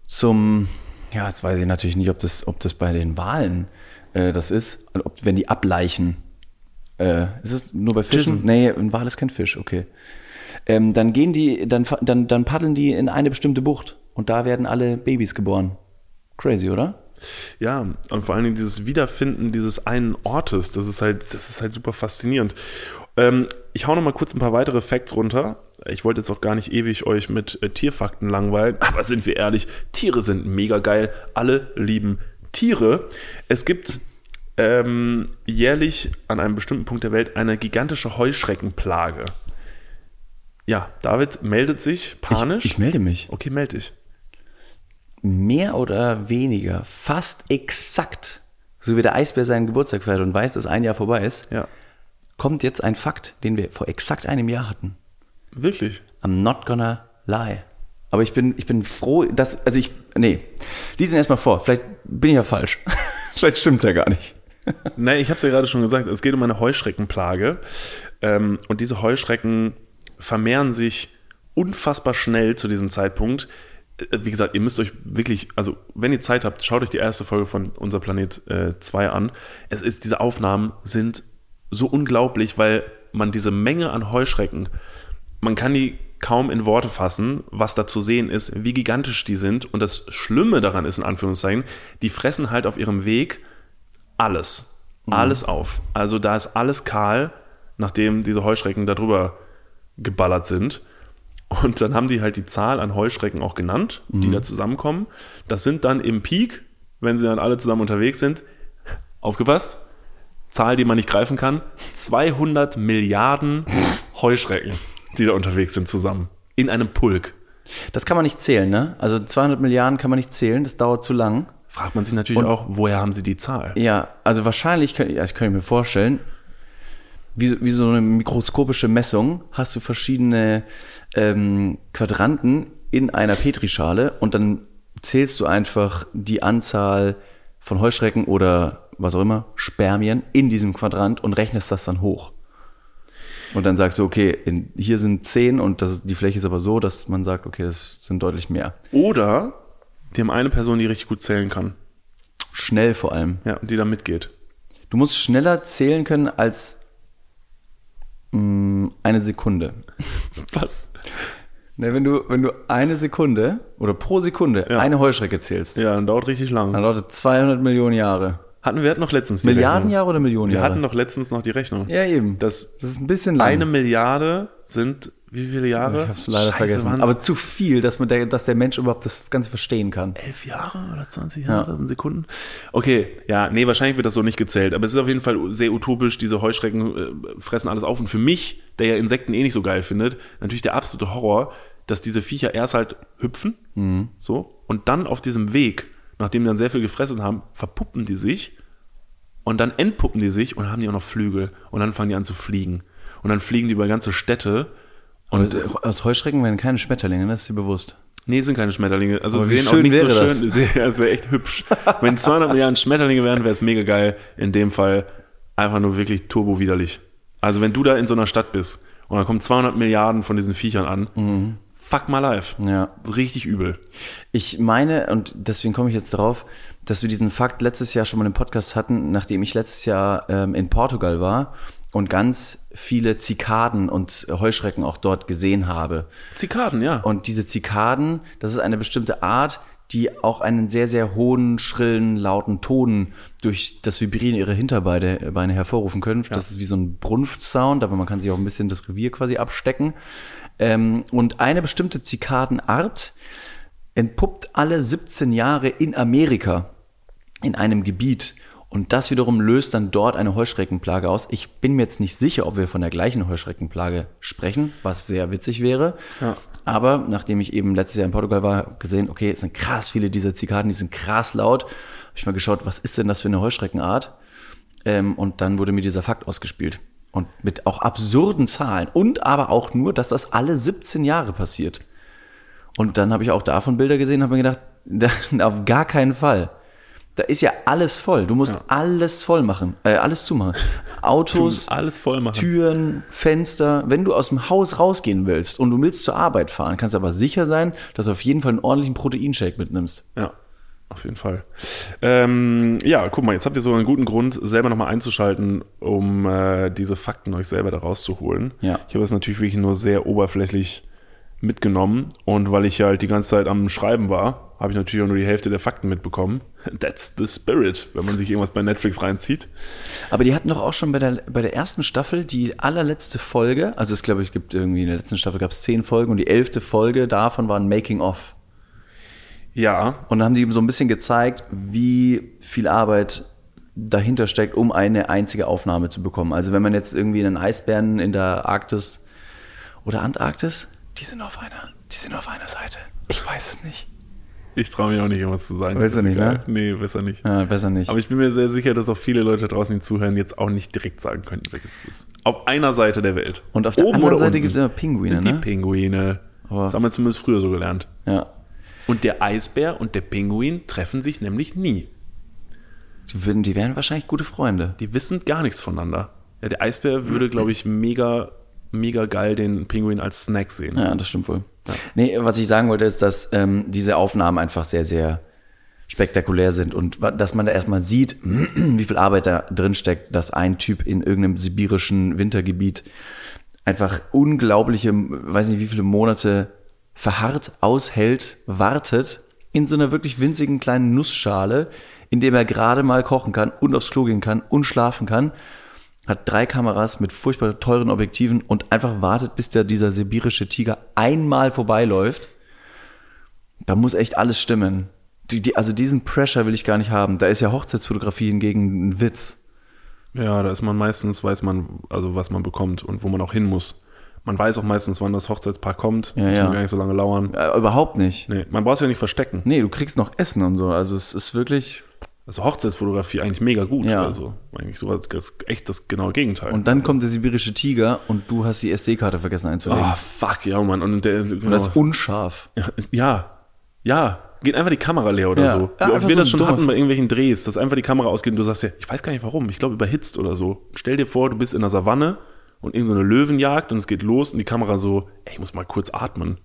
zum, ja, jetzt weiß ich natürlich nicht, ob das, ob das bei den Walen äh, das ist, ob, wenn die ableichen. Äh, ist es nur bei Fischen? Jissen. Nee, ein Wal ist kein Fisch, okay. Ähm, dann gehen die, dann, dann, dann paddeln die in eine bestimmte Bucht und da werden alle Babys geboren. Crazy, oder? Ja, und vor allen Dingen dieses Wiederfinden dieses einen Ortes, das ist halt, das ist halt super faszinierend. Ähm, ich hau noch mal kurz ein paar weitere Facts runter. Ich wollte jetzt auch gar nicht ewig euch mit äh, Tierfakten langweilen, aber sind wir ehrlich, Tiere sind mega geil. Alle lieben Tiere. Es gibt ähm, jährlich an einem bestimmten Punkt der Welt eine gigantische Heuschreckenplage. Ja, David meldet sich panisch. Ich, ich melde mich. okay, melde dich. mehr oder weniger, fast exakt, so wie der Eisbär seinen Geburtstag feiert und weiß, dass ein Jahr vorbei ist, Ja, kommt jetzt ein Fakt, den wir vor exakt einem Jahr hatten. wirklich. I'm not gonna lie. Aber ich bin, ich bin froh, dass, also ich, nee, lies ihn erstmal vor. Vielleicht bin ich ja falsch. Vielleicht stimmt's ja gar nicht. Nein, ich habe es ja gerade schon gesagt, es geht um eine Heuschreckenplage. Ähm, und diese Heuschrecken vermehren sich unfassbar schnell zu diesem Zeitpunkt. Äh, Wie gesagt, ihr müsst euch wirklich, also wenn ihr Zeit habt, schaut euch die erste Folge von Unser Planet 2 an. Es ist, diese Aufnahmen sind so unglaublich, weil man diese Menge an Heuschrecken, man kann die kaum in Worte fassen, was da zu sehen ist, wie gigantisch die sind. Und das Schlimme daran ist, in Anführungszeichen, die fressen halt auf ihrem Weg alles. Alles auf. Also da ist alles kahl, nachdem diese Heuschrecken da drüber geballert sind. Und dann haben die halt die Zahl an Heuschrecken auch genannt, die da zusammenkommen. Das sind dann im Peak, wenn sie dann alle zusammen unterwegs sind, aufgepasst, Zahl, die man nicht greifen kann, 200 Milliarden Heuschrecken, die da unterwegs sind zusammen. In einem Pulk. Das kann man nicht zählen, ne? Also 200 Milliarden kann man nicht zählen, das dauert zu lang. Fragt man sich natürlich auch, woher haben sie die Zahl? Ja, also wahrscheinlich, kann, ja, ich kann mir vorstellen, wie, wie so eine mikroskopische Messung hast du verschiedene ähm, Quadranten in einer Petrischale und dann zählst du einfach die Anzahl von Heuschrecken oder was auch immer, Spermien in diesem Quadrant und rechnest das dann hoch. Und dann sagst du, okay, in, hier sind zehn und das, die Fläche ist aber so, dass man sagt, okay, das sind deutlich mehr. Oder die haben eine Person, die richtig gut zählen kann. Schnell vor allem. Ja, die da mitgeht. Du musst schneller zählen können als mh, eine Sekunde. Was? Ne, wenn, du, wenn du eine Sekunde oder pro Sekunde Ja. eine Heuschrecke zählst, Ja, dann dauert richtig lang. dann dauert das 200 Millionen Jahre. Hatten wir hatten noch letztens die Milliarden Rechnung. Jahre oder Millionen Wir Jahre? hatten noch letztens noch die Rechnung. ja, eben. Das Das ist ein bisschen lang. eine Milliarde sind wie viele Jahre? ich hab's leider Scheiße, vergessen. waren's Aber zu viel, dass, man der, dass der Mensch überhaupt das Ganze verstehen kann. elf Jahre oder 20 Jahre in Sekunden? Okay, ja, nee, wahrscheinlich wird das so nicht gezählt. Aber es ist auf jeden Fall sehr utopisch. Diese Heuschrecken äh, fressen alles auf. Und für mich, der ja Insekten eh nicht so geil findet, natürlich der absolute Horror, dass diese Viecher erst halt hüpfen, Mhm. so, und dann auf diesem Weg, nachdem die dann sehr viel gefressen haben, verpuppen die sich und dann entpuppen die sich und haben die auch noch Flügel. Und dann fangen die an zu fliegen. Und dann fliegen die über ganze Städte. Und äh, aus Heuschrecken werden keine Schmetterlinge, das ist dir bewusst. Nee, sind keine Schmetterlinge. Also sehen auch schön nicht so wäre das? schön. Es wäre echt hübsch. Wenn 200 Milliarden Schmetterlinge wären, wäre es mega geil. In dem Fall einfach nur wirklich turbo widerlich. Also wenn du da in so einer Stadt bist und dann kommen 200 Milliarden von diesen Viechern an, Mhm. fuck my life. Ja. Richtig übel. Ich meine, und deswegen komme ich jetzt darauf, dass wir diesen Fakt letztes Jahr schon mal im Podcast hatten, nachdem ich letztes Jahr ähm, in Portugal war und ganz viele Zikaden und Heuschrecken auch dort gesehen habe. Zikaden, ja. Und diese Zikaden, das ist eine bestimmte Art, die auch einen sehr, sehr hohen, schrillen, lauten Ton durch das Vibrieren ihrer Hinterbeine äh, Beine hervorrufen können. Das ist wie so ein Brunftsound, aber man kann sich auch ein bisschen das Revier quasi abstecken. Ähm, und eine bestimmte Zikadenart entpuppt alle 17 Jahre in Amerika in einem Gebiet. Und das wiederum löst dann dort eine Heuschreckenplage aus. Ich bin mir jetzt nicht sicher, ob wir von der gleichen Heuschreckenplage sprechen, was sehr witzig wäre. Ja. Aber nachdem ich eben letztes Jahr in Portugal war, gesehen, okay, es sind krass viele dieser Zikaden, die sind krass laut. Habe ich mal geschaut, was ist denn das für eine Heuschreckenart? Ähm, und dann wurde mir dieser Fakt ausgespielt. Und mit auch absurden Zahlen. Und aber auch nur, dass das alle 17 Jahre passiert. Und dann habe ich auch davon Bilder gesehen und habe mir gedacht, da, auf gar keinen Fall. Da ist ja alles voll. Du musst alles voll machen, äh, alles zumachen. Autos, alles voll machen. Türen, Fenster. Wenn du aus dem Haus rausgehen willst und du willst zur Arbeit fahren, kannst du aber sicher sein, dass du auf jeden Fall einen ordentlichen Proteinshake mitnimmst. Ja, auf jeden Fall. Ähm, ja, guck mal, jetzt habt ihr so einen guten Grund, selber nochmal einzuschalten, um äh, diese Fakten euch selber da rauszuholen. Ja. Ich habe das natürlich wirklich nur sehr oberflächlich mitgenommen und weil ich halt die ganze Zeit am Schreiben war, habe ich natürlich auch nur die Hälfte der Fakten mitbekommen. That's the spirit, wenn man sich irgendwas bei Netflix reinzieht. Aber die hatten doch auch schon bei der, bei der ersten Staffel die allerletzte Folge, also es glaube ich gibt irgendwie in der letzten Staffel gab es zehn Folgen und die elfte Folge davon war ein Making-of. Ja, Und dann haben die so ein bisschen gezeigt, wie viel Arbeit dahinter steckt, um eine einzige Aufnahme zu bekommen. Also wenn man jetzt irgendwie einen Eisbären in der Arktis oder Antarktis, die sind auf einer, die sind auf einer Seite. Ich weiß es nicht. ich traue mich auch nicht, irgendwas zu sagen. Ist nicht, egal. ne? Nee, besser nicht. Ja, besser nicht. Aber ich bin mir sehr sicher, dass auch viele Leute draußen, die zuhören, jetzt auch nicht direkt sagen können, welches es ist. Auf einer Seite der Welt. Und auf der Oben anderen Seite gibt es immer Pinguine, Die ne? Pinguine. Aber- das haben wir zumindest früher so gelernt. Ja. Und der Eisbär und der Pinguin treffen sich nämlich nie. Die, würden, die wären wahrscheinlich gute Freunde. Die wissen gar nichts voneinander. Ja, der Eisbär würde, glaube ich, mega, mega geil den Pinguin als Snack sehen. Ja, das stimmt wohl. Nee, was ich sagen wollte, ist, dass ähm, diese Aufnahmen einfach sehr, sehr spektakulär sind und dass man da erstmal sieht, wie viel Arbeit da drin steckt, dass ein Typ in irgendeinem sibirischen Wintergebiet einfach unglaubliche, weiß nicht wie viele Monate verharrt, aushält, wartet in so einer wirklich winzigen kleinen Nussschale, in dem er gerade mal kochen kann und aufs Klo gehen kann und schlafen kann hat drei Kameras mit furchtbar teuren Objektiven und einfach wartet, bis der, dieser sibirische Tiger einmal vorbeiläuft. Da muss echt alles stimmen. Die, die, also diesen Pressure will ich gar nicht haben. Da ist ja Hochzeitsfotografie hingegen ein Witz. Ja, da ist man meistens, weiß man, also was man bekommt und wo man auch hin muss. Man weiß auch meistens, wann das Hochzeitspaar kommt. Ja, Muss ja. gar nicht so lange lauern. Äh, überhaupt nicht. Nee, man braucht es ja nicht verstecken. Nee, du kriegst noch Essen und so. Also es ist wirklich. Also Hochzeitsfotografie eigentlich mega gut. Ja. Also eigentlich sogar das, echt das genaue Gegenteil. Und dann kommt der sibirische Tiger und du hast die SD-Karte vergessen einzulegen. oh, fuck, ja, Mann. Und der, genau. und das ist unscharf. Ja, ja. Geht einfach die Kamera leer oder Ja. so. Ja, einfach wir so das schon dummer- hatten bei irgendwelchen Drehs, dass einfach die Kamera ausgeht und du sagst ja, ich weiß gar nicht warum, ich glaube überhitzt oder so. Stell dir vor, du bist in der Savanne und irgend so eine Löwenjagd und es geht los und die Kamera so, ey, ich muss mal kurz atmen.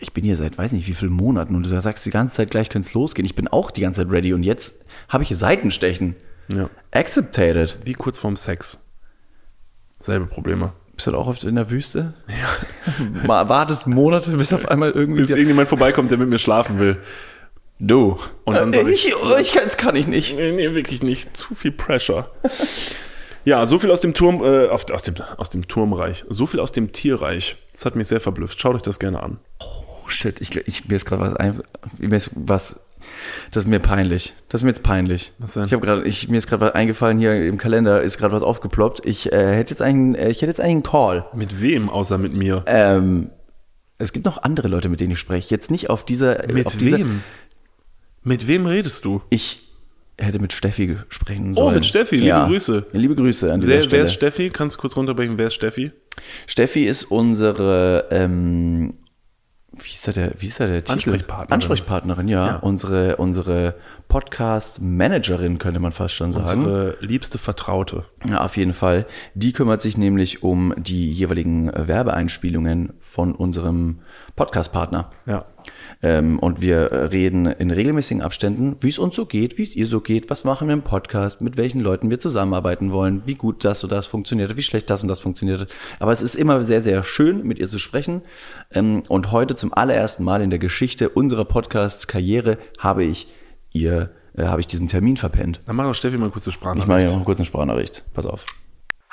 Ich bin hier seit weiß nicht wie vielen Monaten und du sagst die ganze Zeit, gleich könnte es losgehen. Ich bin auch die ganze Zeit ready und jetzt habe ich hier Seitenstechen. Ja. Accepted. Wie kurz vorm Sex. Selbe Probleme. Bist du da auch oft in der Wüste? Ja. Mal wartest Monate, bis auf einmal irgendwie. Bis irgendjemand vorbeikommt, der mit mir schlafen will. du. Und dann sag ich, ich, ich kann, das kann ich nicht. nee, nee, wirklich nicht. Zu viel Pressure. Ja, so viel aus dem Turm, äh, auf, aus, dem, aus dem Turmreich. So viel aus dem Tierreich. Das hat mich sehr verblüfft. Schaut euch das gerne an. Oh shit, ich, ich mir ist gerade was ein, mir ist was. Das ist mir peinlich. Das ist mir jetzt peinlich. Was denn? Ich habe gerade, ich, mir ist gerade was eingefallen hier im Kalender, ist gerade was aufgeploppt. Ich äh, hätte jetzt einen, äh, ich hätte jetzt einen Call. Mit wem, außer mit mir? Ähm, es gibt noch andere Leute, mit denen ich spreche. Jetzt nicht auf dieser. mit auf dieser, wem? Mit wem redest du? Ich hätte mit Steffi sprechen Oh, sollen. mit Steffi, liebe Grüße. Liebe Grüße an dieser Wer, wer Stelle. ist Steffi? Kannst du kurz runterbrechen, wer ist Steffi? Steffi ist unsere, ähm, wie ist da der, wie ist da der Titel? Ansprechpartnerin. Ansprechpartnerin, ja. Ja. Unsere, unsere Podcast-Managerin, könnte man fast schon sagen. Unsere liebste Vertraute. Ja, auf jeden Fall. Die kümmert sich nämlich um die jeweiligen äh, Werbeeinspielungen von unserem Podcast-Partner. Ja. Ähm, und wir äh, reden in regelmäßigen Abständen, wie es uns so geht, wie es ihr so geht, was machen wir im Podcast, mit welchen Leuten wir zusammenarbeiten wollen, wie gut das und das funktioniert wie schlecht das und das funktioniert. Aber es ist immer sehr, sehr schön, mit ihr zu sprechen. Ähm, und heute zum allerersten Mal in der Geschichte unserer Podcast-Karriere habe ich ihr, äh, habe ich diesen Termin verpennt. Dann mach doch Steffi mal kurz eine Ich mache Sprachnachricht. hier noch kurz eine Sprachnachricht. Pass auf.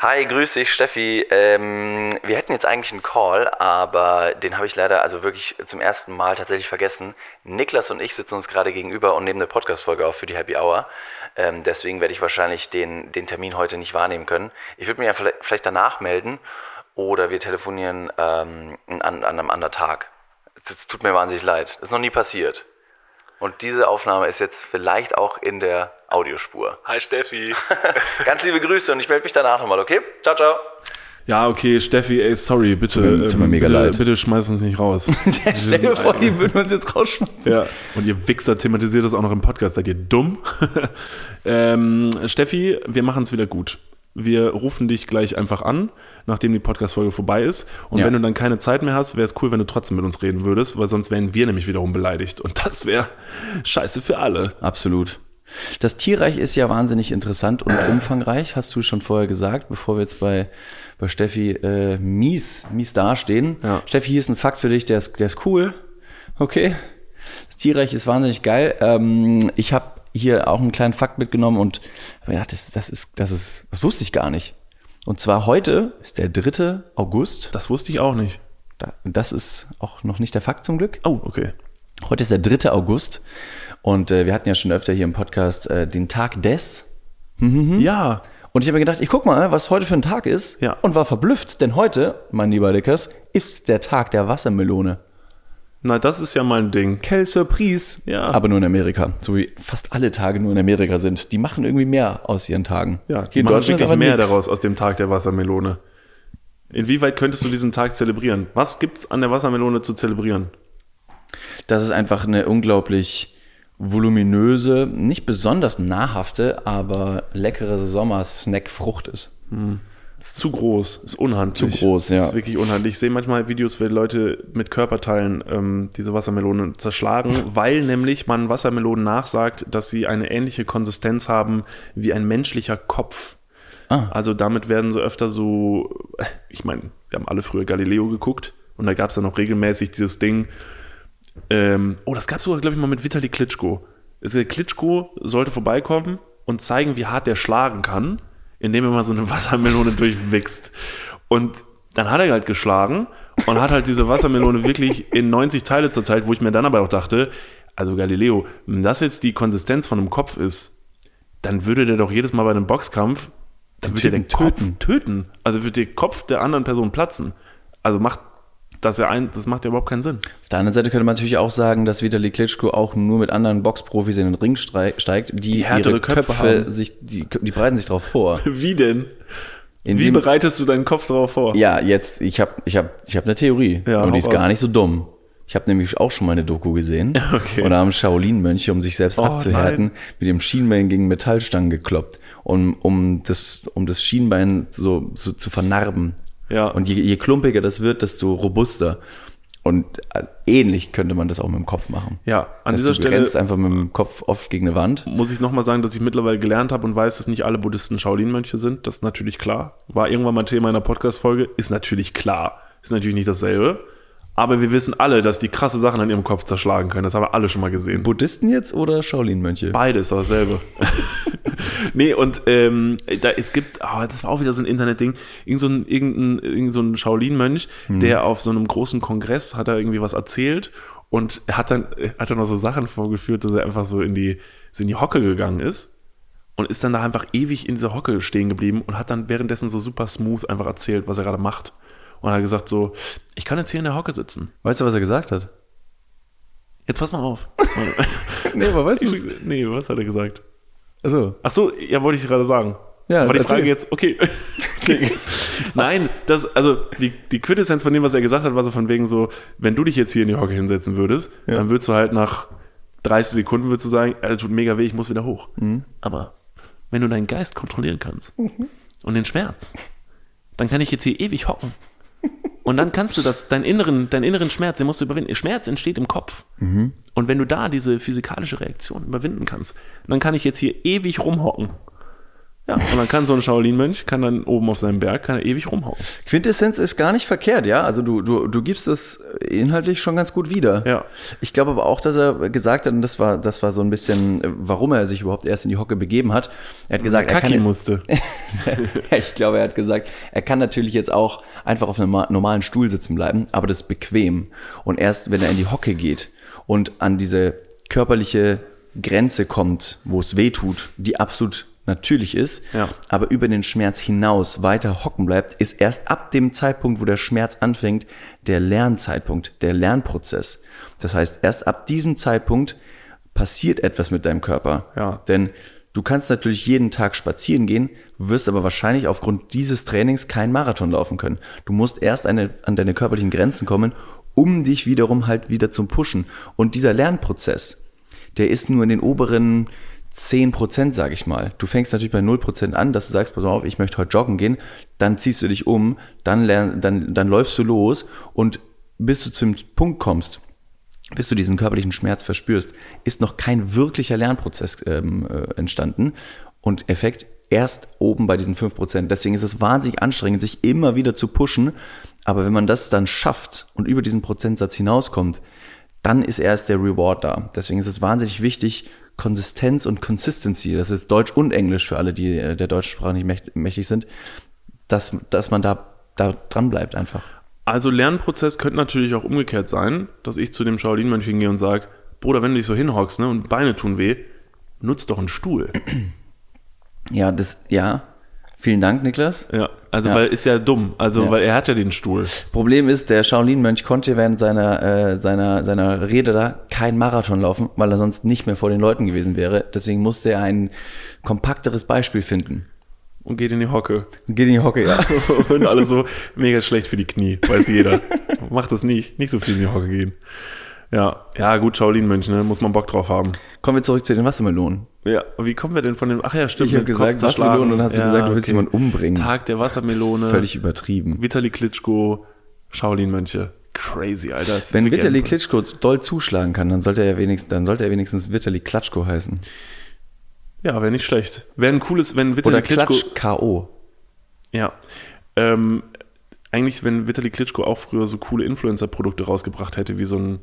Hi, grüß dich, Steffi. Ähm, wir hätten jetzt eigentlich einen Call, aber den habe ich leider also wirklich zum ersten Mal tatsächlich vergessen. Niklas und ich sitzen uns gerade gegenüber und nehmen eine Podcast-Folge auf für die Happy Hour. Ähm, deswegen werde ich wahrscheinlich den, den Termin heute nicht wahrnehmen können. Ich würde mich ja vielleicht, danach melden oder wir telefonieren ähm, an, an einem anderen Tag. Es tut mir wahnsinnig leid. Das ist noch nie passiert. Und diese Aufnahme ist jetzt vielleicht auch in der Audiospur. Hi Steffi. Ganz liebe Grüße und ich melde mich danach nochmal, okay? Ciao, ciao. Ja, okay, Steffi, ey, sorry, bitte. Tut mir- tut mir ähm, mega bitte, leid. Bitte schmeiß uns nicht raus. Stell dir vor, die würden uns jetzt rausschmeißen. Ja, und ihr Wichser thematisiert das auch noch im Podcast. Seid ihr dumm? ähm, Steffi, wir machen es wieder gut. Wir rufen dich gleich einfach an, nachdem die Podcast-Folge vorbei ist. Und Ja. wenn du dann keine Zeit mehr hast, wäre es cool, wenn du trotzdem mit uns reden würdest, weil sonst wären wir nämlich wiederum beleidigt. Und das wäre scheiße für alle. Absolut. Das Tierreich ist ja wahnsinnig interessant und umfangreich, hast du schon vorher gesagt, bevor wir jetzt bei, bei Steffi äh, mies, mies dastehen. Ja. Steffi, hier ist ein Fakt für dich, der ist, der ist cool. Okay. Das Tierreich ist wahnsinnig geil. Ähm, ich habe hier auch einen kleinen Fakt mitgenommen und habe gedacht, das, das, ist, das ist, das wusste ich gar nicht. Und zwar heute ist der 3. August. Das wusste ich auch nicht. Da- Das ist auch noch nicht der Fakt zum Glück. Oh, okay. Heute ist der 3. August und äh, wir hatten ja schon öfter hier im Podcast äh, den Tag des. Ja, Und ich habe mir gedacht, ich guck mal, was heute für ein Tag ist Ja. und war verblüfft, denn heute, mein lieber Dickers, ist der Tag der Wassermelone. na, das ist ja mal ein Ding. Quelle Surprise. Ja. Aber nur in Amerika, so wie fast alle Tage nur in Amerika sind. Die machen irgendwie mehr aus ihren Tagen. Ja, Hier die in machen Deutschland ist wirklich mehr nix. daraus aus dem Tag der Wassermelone. Inwieweit könntest du diesen Tag zelebrieren? Was gibt's an der Wassermelone zu zelebrieren? dass es einfach eine unglaublich voluminöse, nicht besonders nahrhafte, aber leckere Sommersnack-Frucht ist. Ist zu groß, ist unhandlich. Zu groß, ja. Ist wirklich unhandlich. Ich sehe manchmal Videos, wo Leute mit Körperteilen ähm, diese Wassermelone zerschlagen, weil nämlich man Wassermelonen nachsagt, dass sie eine ähnliche Konsistenz haben wie ein menschlicher Kopf. Ah. Also damit werden so öfter so, ich meine, wir haben alle früher Galileo geguckt und da gab es dann auch regelmäßig dieses Ding. Ähm, oh, das gab es sogar, glaube ich, mal mit Vitali Klitschko. Also Klitschko sollte vorbeikommen und zeigen, wie hart der schlagen kann, indem er mal so eine Wassermelone durchwichst. Und dann hat er halt geschlagen und hat halt diese Wassermelone wirklich in 90 Teile zerteilt, wo ich mir dann aber auch dachte, also Galileo, wenn das jetzt die Konsistenz von einem Kopf ist, dann würde der doch jedes Mal bei einem Boxkampf, dann würde der den Typen Kopf töten. Also würde der Kopf der anderen Person platzen. Also macht das ja ein, das macht ja überhaupt keinen Sinn. Auf der anderen Seite könnte man natürlich auch sagen, dass Vitali Klitschko auch nur mit anderen Boxprofis in den Ring steigt, die, Die härtere ihre Köpfe Köpfe, sich, die, die bereiten sich darauf vor. Wie denn? Wie Indem- bereitest du deinen Kopf darauf vor? Ja, jetzt, ich habe ich hab, ich hab eine Theorie Ja, und die ist gar raus. nicht so dumm. Ich habe nämlich auch schon mal eine Doku gesehen. Okay. Und da haben Shaolin-Mönche, um sich selbst Oh, abzuhärten, nein. mit dem Schienbein gegen Metallstangen gekloppt, um, um, das, um das Schienbein so, so zu vernarben. Ja. Und je, je klumpiger das wird, desto robuster. Und äh, ähnlich könnte man das auch mit dem Kopf machen. Ja, an Dass dieser du Stelle rennst einfach mit dem Kopf oft gegen eine Wand. muss ich nochmal sagen, dass ich mittlerweile gelernt habe und weiß, dass nicht alle Buddhisten Shaolin-Mönche sind. Das ist natürlich klar. War irgendwann mal Thema einer Podcast-Folge. Ist natürlich klar. Ist natürlich nicht dasselbe. Aber wir wissen alle, dass die krasse Sachen an ihrem Kopf zerschlagen können. Das haben wir alle schon mal gesehen. Buddhisten jetzt oder Shaolin-Mönche? Beides ist doch dasselbe. nee, und ähm, da, es gibt, ah, das war auch wieder so ein Internetding, irgend so ein, irgendein, irgend so ein Shaolin-Mönch, der auf so einem großen Kongress hat er irgendwie was erzählt und hat dann, hat dann noch so Sachen vorgeführt, dass er einfach so in die, so in die Hocke gegangen ist und ist dann da einfach ewig in dieser Hocke stehen geblieben und hat dann währenddessen so super smooth einfach erzählt, was er gerade macht. Und hat gesagt so, ich kann jetzt hier in der Hocke sitzen. Weißt du, was er gesagt hat? Jetzt pass mal auf. Nee, aber weißt nee, was hat er gesagt? Also, Ach so, ja, wollte ich gerade sagen. Ja, Aber die erzähl. Frage jetzt, okay. Nein, das, also die, die Quintessenz von dem, was er gesagt hat, war so von wegen so, wenn du dich jetzt hier in die Hocke hinsetzen würdest, dann würdest du halt nach 30 Sekunden würdest du sagen, äh, tut mega weh, ich muss wieder hoch. Mhm. Aber wenn du deinen Geist kontrollieren kannst und den Schmerz, dann kann ich jetzt hier ewig hocken. Und dann kannst du das, deinen inneren, deinen inneren Schmerz, den musst du überwinden. Schmerz entsteht im Kopf. Mhm. Und wenn du da diese physikalische Reaktion überwinden kannst, dann kann ich jetzt hier ewig rumhocken. Ja, und dann kann so ein Shaolin-Mönch, kann dann oben auf seinem Berg, kann er ewig rumhauen. Quintessenz ist gar nicht verkehrt, ja. Also du, du, du gibst es inhaltlich schon ganz gut wieder. Ja. Ich glaube aber auch, dass er gesagt hat, und das war, das war so ein bisschen, warum er sich überhaupt erst in die Hocke begeben hat. Er hat gesagt, er Kaki kann, musste. ich glaube, er hat gesagt, er kann natürlich jetzt auch einfach auf einem normalen Stuhl sitzen bleiben, aber das ist bequem. Und erst wenn er in die Hocke geht und an diese körperliche Grenze kommt, wo es weh tut, die absolut natürlich ist, Ja. aber über den Schmerz hinaus weiter hocken bleibt, ist erst ab dem Zeitpunkt, wo der Schmerz anfängt, der Lernzeitpunkt, der Lernprozess. Das heißt, erst ab diesem Zeitpunkt passiert etwas mit deinem Körper. Ja. Denn du kannst natürlich jeden Tag spazieren gehen, wirst aber wahrscheinlich aufgrund dieses Trainings keinen Marathon laufen können. Du musst erst eine, an deine körperlichen Grenzen kommen, um dich wiederum halt wieder zum Pushen. Und dieser Lernprozess, der ist nur in den oberen 10%, sage ich mal. Du fängst natürlich bei 0% an, dass du sagst, pass mal auf, ich möchte heute joggen gehen, dann ziehst du dich um, dann, lern, dann, dann läufst du los und bis du zum Punkt kommst, bis du diesen körperlichen Schmerz verspürst, ist noch kein wirklicher Lernprozess ähm, äh, entstanden und Effekt erst oben bei diesen 5%. Deswegen ist es wahnsinnig anstrengend, sich immer wieder zu pushen. Aber wenn man das dann schafft und über diesen Prozentsatz hinauskommt, dann ist erst der Reward da. Deswegen ist es wahnsinnig wichtig, Konsistenz und Consistency, das ist Deutsch und Englisch für alle, die äh, der Deutschsprache nicht mächt- mächtig sind, dass, dass man da, da dran bleibt einfach. Also Lernprozess könnte natürlich auch umgekehrt sein, dass ich zu dem Shaolin-Mönch hingehe und sage, Bruder, wenn du dich so hinhockst ne, und Beine tun weh, nutz doch einen Stuhl. Ja, das, ja. Vielen Dank, Niklas. Ja, also Ja. weil ist ja dumm. Also Ja. weil er hat ja den Stuhl. Problem ist, der Shaolin-Mönch konnte während seiner, äh, seiner, seiner Rede da kein Marathon laufen, weil er sonst nicht mehr vor den Leuten gewesen wäre. Deswegen musste er ein kompakteres Beispiel finden. Und geht in die Hocke. Geht in die Hocke, ja. und alle so mega schlecht für die Knie, weiß jeder. Macht das nicht, nicht so viel in die Hocke gehen. Ja, ja, gut, Shaolin-Mönch, ne, muss man Bock drauf haben. Kommen wir zurück zu den Wassermelonen. Ja, wie kommen wir denn von dem, ach ja, stimmt. Ich habe gesagt. Wassermelonen und dann hast du Ja, gesagt, du willst okay. jemanden umbringen. Tag der Wassermelone. Das ist Völlig übertrieben. Vitali Klitschko, Shaolin-Mönche. Crazy, Alter. das Wenn Vitali Klitschko doll zuschlagen kann, dann sollte er wenigstens, dann sollte er wenigstens Vitali Klatschko heißen. Ja, wäre nicht schlecht. Wäre ein cooles, wenn Vitali Oder Klitschko. Klatsch K.O. Ja. Ähm, eigentlich, wenn Vitali Klitschko auch früher so coole Influencer-Produkte rausgebracht hätte, wie so ein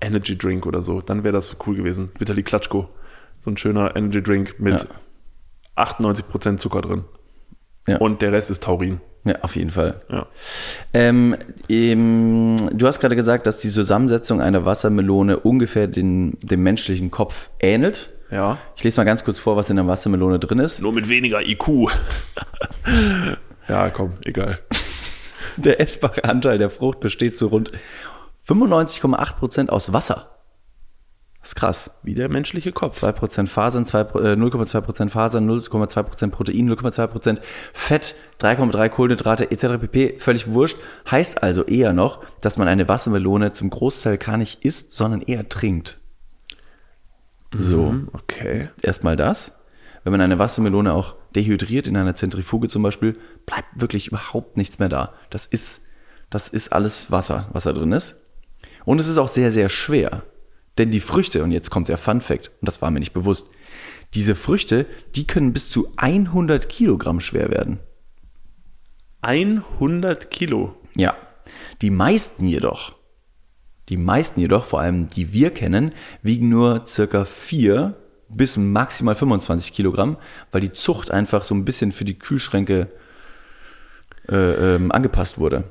Energy Drink oder so, dann wäre das cool gewesen. Vitali Klitschko. So ein schöner Energy Drink mit Ja. 98% Zucker drin. Ja. Und der Rest ist Taurin. Ja, auf jeden Fall. Ja. Ähm, ähm, du hast gerade gesagt, dass die Zusammensetzung einer Wassermelone ungefähr den, dem menschlichen Kopf ähnelt. Ja. Ich lese mal ganz kurz vor, was in der Wassermelone drin ist. Nur mit weniger IQ. ja, komm, egal. Der essbare Anteil der Frucht besteht zu rund 95,8% aus Wasser. Das ist krass. Wie der menschliche Kopf. 2% Fasern, 2, äh, 0,2% Fasern, 0,2% Protein, 0,2% Fett, 3,3 Kohlenhydrate etc. pp. Völlig wurscht. Heißt also eher noch, dass man eine Wassermelone zum Großteil gar nicht isst, sondern eher trinkt. So, Okay. erstmal das. Wenn man eine Wassermelone auch dehydriert in einer Zentrifuge zum Beispiel, bleibt wirklich überhaupt nichts mehr da. Das ist, das ist alles Wasser, was da drin ist. Und es ist auch sehr, sehr schwer. Denn die Früchte, und jetzt kommt der Fun Fact, und das war mir nicht bewusst, diese Früchte, die können bis zu 100 Kilogramm schwer werden. 100 Kilo. Ja. Die meisten jedoch, die meisten jedoch, vor allem die wir kennen, wiegen nur circa 4 bis maximal 25 Kilogramm, weil die Zucht einfach so ein bisschen für die Kühlschränke äh, ähm, angepasst wurde.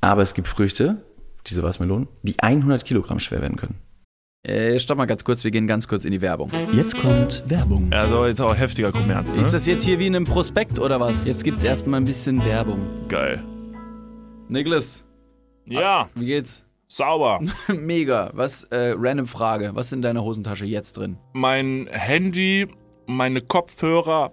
Aber es gibt Früchte, diese Wassermelonen, die 100 Kilogramm schwer werden können. Äh, stopp mal ganz kurz, wir gehen ganz kurz in die Werbung. Jetzt kommt Werbung. Also jetzt auch heftiger Kommerz, ne? Ist das jetzt hier wie in einem Prospekt oder was? Jetzt gibt's erstmal ein bisschen Werbung. geil. Niklas, Ja, wie geht's? sauber. Mega. Was, äh, random Frage. Was ist in deiner Hosentasche jetzt drin? mein Handy, meine Kopfhörer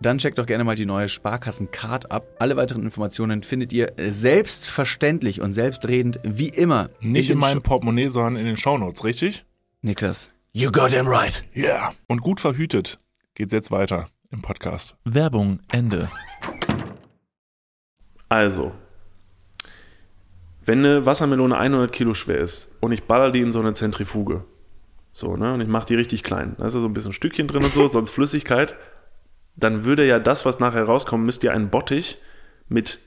dann checkt doch gerne mal die neue Sparkassen-Card ab. Alle weiteren Informationen findet ihr selbstverständlich und selbstredend wie immer Nicht in, den meinem Portemonnaie, sondern in den Shownotes, richtig? Niklas. You got him right. Ja. Yeah. Und gut verhütet geht's jetzt weiter im Podcast. Werbung, Ende. Also, wenn eine Wassermelone 100 Kilo schwer ist und ich baller die in so eine Zentrifuge, so, ne, und ich mache die richtig klein, da ist ja so ein bisschen Stückchen drin und so, sonst Flüssigkeit, dann würde ja das, was nachher rauskommt, müsste ja ein Bottich mit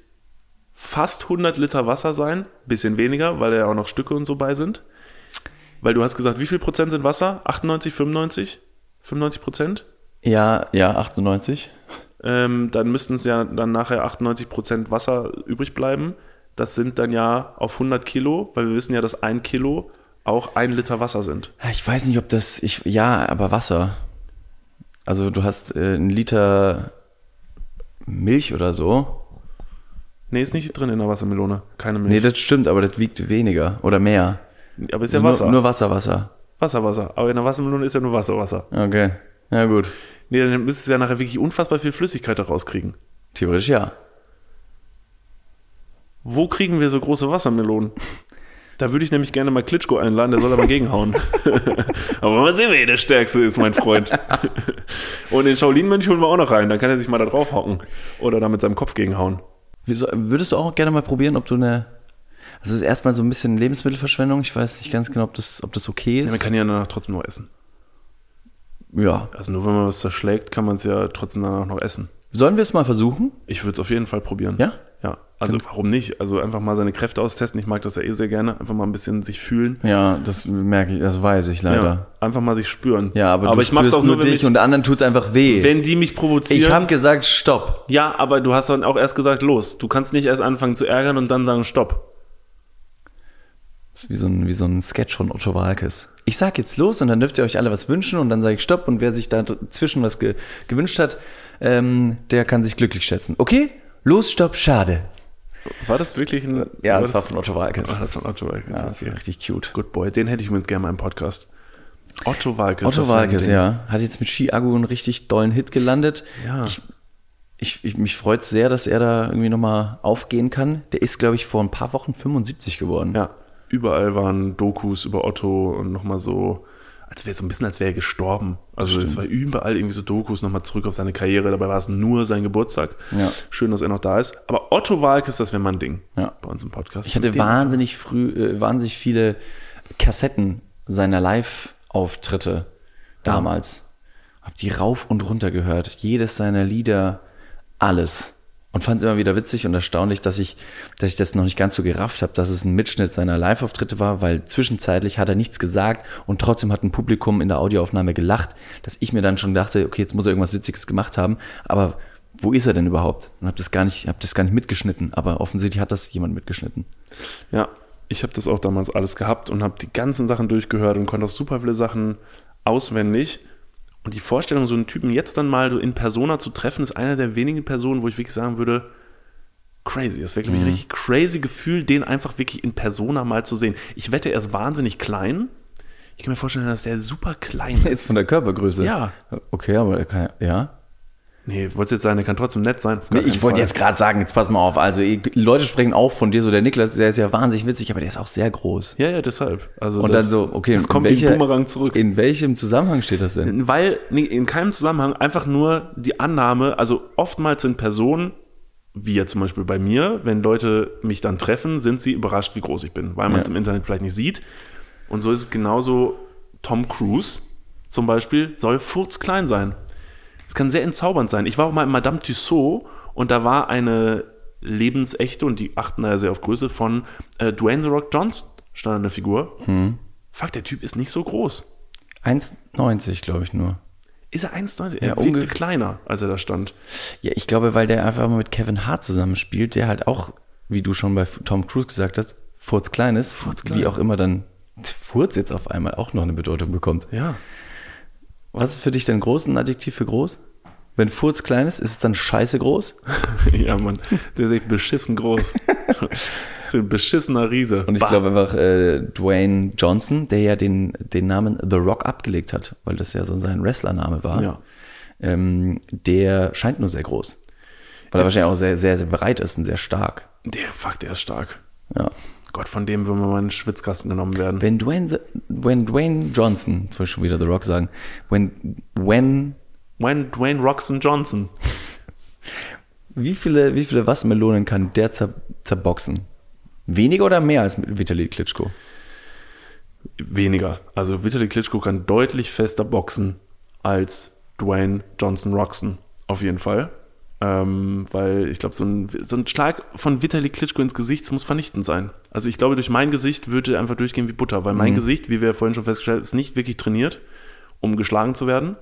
fast 100 Liter Wasser sein, bisschen weniger, weil da ja auch noch Stücke und so bei sind. Weil du hast gesagt, wie viel Prozent sind Wasser? 98, 95? 95 Prozent? Ja, ja, 98. ähm, dann müssten es ja dann nachher 98% Wasser übrig bleiben. Das sind dann ja auf 100 Kilo, weil wir wissen ja, dass ein Kilo auch ein Liter Wasser sind. Ich weiß nicht, ob das, ich, ja, aber Wasser. Also du hast äh, einen Liter Milch oder so. Nee, ist nicht drin in der Wassermelone. Keine Nee, Milch. das stimmt, aber das wiegt weniger oder mehr. aber ist ja Also Wasser. Nur, nur Wasser, Wasser. Wasser, Wasser. Aber in der Wassermelone ist ja nur Wasser, Wasser. Okay, ja gut. Nee, dann müsstest du ja nachher wirklich unfassbar viel Flüssigkeit da rauskriegen. Theoretisch ja. Wo kriegen wir so große Wassermelonen? Da würde ich nämlich gerne mal Klitschko einladen, der soll da mal gegenhauen. Aber mal sehen, wer der Stärkste ist, mein Freund. Und den Shaolin-Mönch holen wir auch noch rein, dann kann er sich mal da drauf hocken. Oder da mit seinem Kopf gegenhauen. Wieso, würdest du auch gerne mal probieren, ob du eine. Das ist erstmal so ein bisschen Lebensmittelverschwendung. Ich weiß nicht ganz genau, ob das, ob das okay Ja, man ist. kann ja danach trotzdem noch essen. Ja. Also nur wenn man was zerschlägt, kann man es ja trotzdem danach noch essen. Sollen wir es mal versuchen? Ich würde es auf jeden Fall probieren. Ja? Ja. Also warum nicht? Also einfach mal seine Kräfte austesten. Ich mag das ja eh sehr gerne. Einfach mal ein bisschen sich fühlen. Ja, das merke ich, das weiß ich leider. Ja. Einfach mal sich spüren. Ja, aber, du ich mach's spürst auch nur, nur dich mich, und anderen tut's einfach weh. wenn die mich provozieren. ich habe gesagt, stopp. Ja, aber du hast dann auch erst gesagt, los. Du kannst nicht erst anfangen zu ärgern und dann sagen, stopp. Das ist wie so ein, wie so ein Sketch von Otto Walkes. Ich sag jetzt los und dann dürft ihr euch alle was wünschen und dann sage ich Stopp und wer sich da zwischen was ge gewünscht hat, ähm, der kann sich glücklich schätzen. Okay? Los, Stopp, schade. War das wirklich ein. Ja, das war das von Otto Walkes. Das war von Otto Walkes. Ja, das okay. war richtig cute. Good Boy. Den hätte ich übrigens gerne mal im Podcast. Otto Walkes. Otto das Walkes, ja. Hat jetzt mit Ski Agu einen richtig dollen Hit gelandet. Ja. Ich, ich, ich, mich freut sehr, dass er da irgendwie nochmal aufgehen kann. Der ist, glaube ich, vor ein paar Wochen 75 geworden. Ja, überall waren Dokus über Otto und nochmal so, als wäre so ein bisschen, als wäre er gestorben. Also es war überall irgendwie so Dokus nochmal zurück auf seine Karriere. Dabei war es nur sein Geburtstag. Ja. Schön, dass er noch da ist. Aber Otto Walkes, das wäre mein Ding Ja. bei uns im Podcast. Ich hatte wahnsinnig früh, äh, wahnsinnig viele Kassetten seiner Live-Auftritte damals. Hab die rauf und runter gehört. Jedes seiner Lieder, alles. Und fand es immer wieder witzig und erstaunlich, dass ich, dass ich das noch nicht ganz so gerafft habe, dass es ein Mitschnitt seiner Live-Auftritte war, weil zwischenzeitlich hat er nichts gesagt und trotzdem hat ein Publikum in der Audioaufnahme gelacht, dass ich mir dann schon dachte, okay, jetzt muss er irgendwas Witziges gemacht haben, aber wo ist er denn überhaupt? Und habe das gar nicht, habe das gar nicht mitgeschnitten, aber offensichtlich hat das jemand mitgeschnitten. Ja, ich habe das auch damals alles gehabt und habe die ganzen Sachen durchgehört und konnte auch super viele Sachen auswendig. Und die Vorstellung, so einen Typen jetzt dann mal so in Persona zu treffen, ist einer der wenigen Personen, wo ich wirklich sagen würde, crazy. Das wäre, glaube ich, ein richtig crazy Gefühl, den einfach wirklich in Persona mal zu sehen. Ich wette, er ist wahnsinnig klein. Ich kann mir vorstellen, dass der super klein ist. Jetzt von der Körpergröße. Ja. Okay, aber er kann, ja. Nee, wolltest jetzt sagen, der kann trotzdem nett sein? Nee, ich wollte jetzt gerade sagen, jetzt pass mal auf. Also, Leute sprechen auch von dir so. Der Niklas, der ist ja wahnsinnig witzig, aber der ist auch sehr groß. Ja, ja, deshalb. Also Und das, dann so, okay, Das kommt wie welcher- ein Boomerang zurück. In welchem Zusammenhang steht das denn? Weil, nee, in keinem Zusammenhang, einfach nur die Annahme, also oftmals sind Personen, wie ja zum Beispiel bei mir, wenn Leute mich dann treffen, sind sie überrascht, wie groß ich bin, weil man es Ja. im Internet vielleicht nicht sieht. Und so ist es genauso, Tom Cruise zum Beispiel soll furzklein sein. Es kann sehr entzaubernd sein. Ich war auch mal in Madame Tussauds und da war eine lebensechte, und die achten da ja sehr auf Größe, von äh, Dwayne The Rock Johnson stand an der Figur. Fuck, der Typ ist nicht so groß. 1,90 glaube ich nur. Ist er 1,90? Er Ja, wirkte kleiner, als er da stand. Ja, ich glaube, weil der einfach mal mit Kevin Hart zusammenspielt, der halt auch, wie du schon bei Tom Cruise gesagt hast, Furz klein ist. Furzklein. Wie auch immer dann Furz jetzt auf einmal auch noch eine Bedeutung bekommt. Ja. Was ist für dich denn groß, ein Adjektiv für groß? Wenn Furz klein ist, ist es dann scheiße groß? ja, Mann. Der ist echt beschissen groß. das ist ein beschissener Riese. Und ich glaube einfach, äh, Dwayne Johnson, der ja den, den Namen The Rock abgelegt hat, weil das ja so sein Wrestlername war, Ja. ähm, der scheint nur sehr groß. Weil er wahrscheinlich auch sehr, sehr, sehr bereit ist und sehr stark. Der, fuck, der ist stark. Ja. Gott, von dem würden wir mal in den Schwitzkasten genommen werden. Wenn Dwayne, the, when Dwayne Johnson, ich schon wieder The Rock sagen, when, when, When Dwayne Roxon Johnson. wie viele, wie viele Wassermelonen kann der zer, zerboxen? Weniger oder mehr als Vitali Klitschko? Weniger. Also Vitali Klitschko kann deutlich fester boxen als Dwayne Johnson Roxon. Auf jeden Fall. Ähm, weil ich glaube, so ein, so ein Schlag von Vitali Klitschko ins Gesicht muss vernichtend sein. Also ich glaube, durch mein Gesicht würde einfach durchgehen wie Butter, weil mein Gesicht, wie wir vorhin schon festgestellt haben, ist nicht wirklich trainiert, um geschlagen zu werden.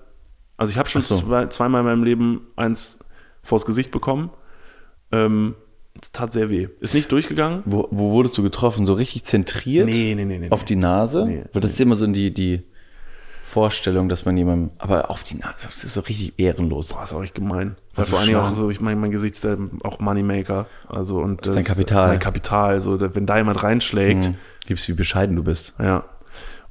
Also ich habe schon so. zwei, zweimal in meinem Leben eins vors Gesicht bekommen. Ähm, es tat sehr weh. Ist nicht durchgegangen. Wo, wo wurdest du getroffen? So richtig zentriert? Nee, nee, nee, nee, Auf nee. die Nase? Nee, Weil das ist immer so die, die Vorstellung, dass man jemandem, aber auf die Nase, das ist so richtig ehrenlos. Boah, ist auch echt gemein. Was Was vor allen Dingen auch so, ich meine, mein Gesicht ist ja auch Moneymaker. Also, und ist dein Kapital. Mein Kapital. So, wenn da jemand reinschlägt, Hm. Gibst, wie bescheiden du bist. ja.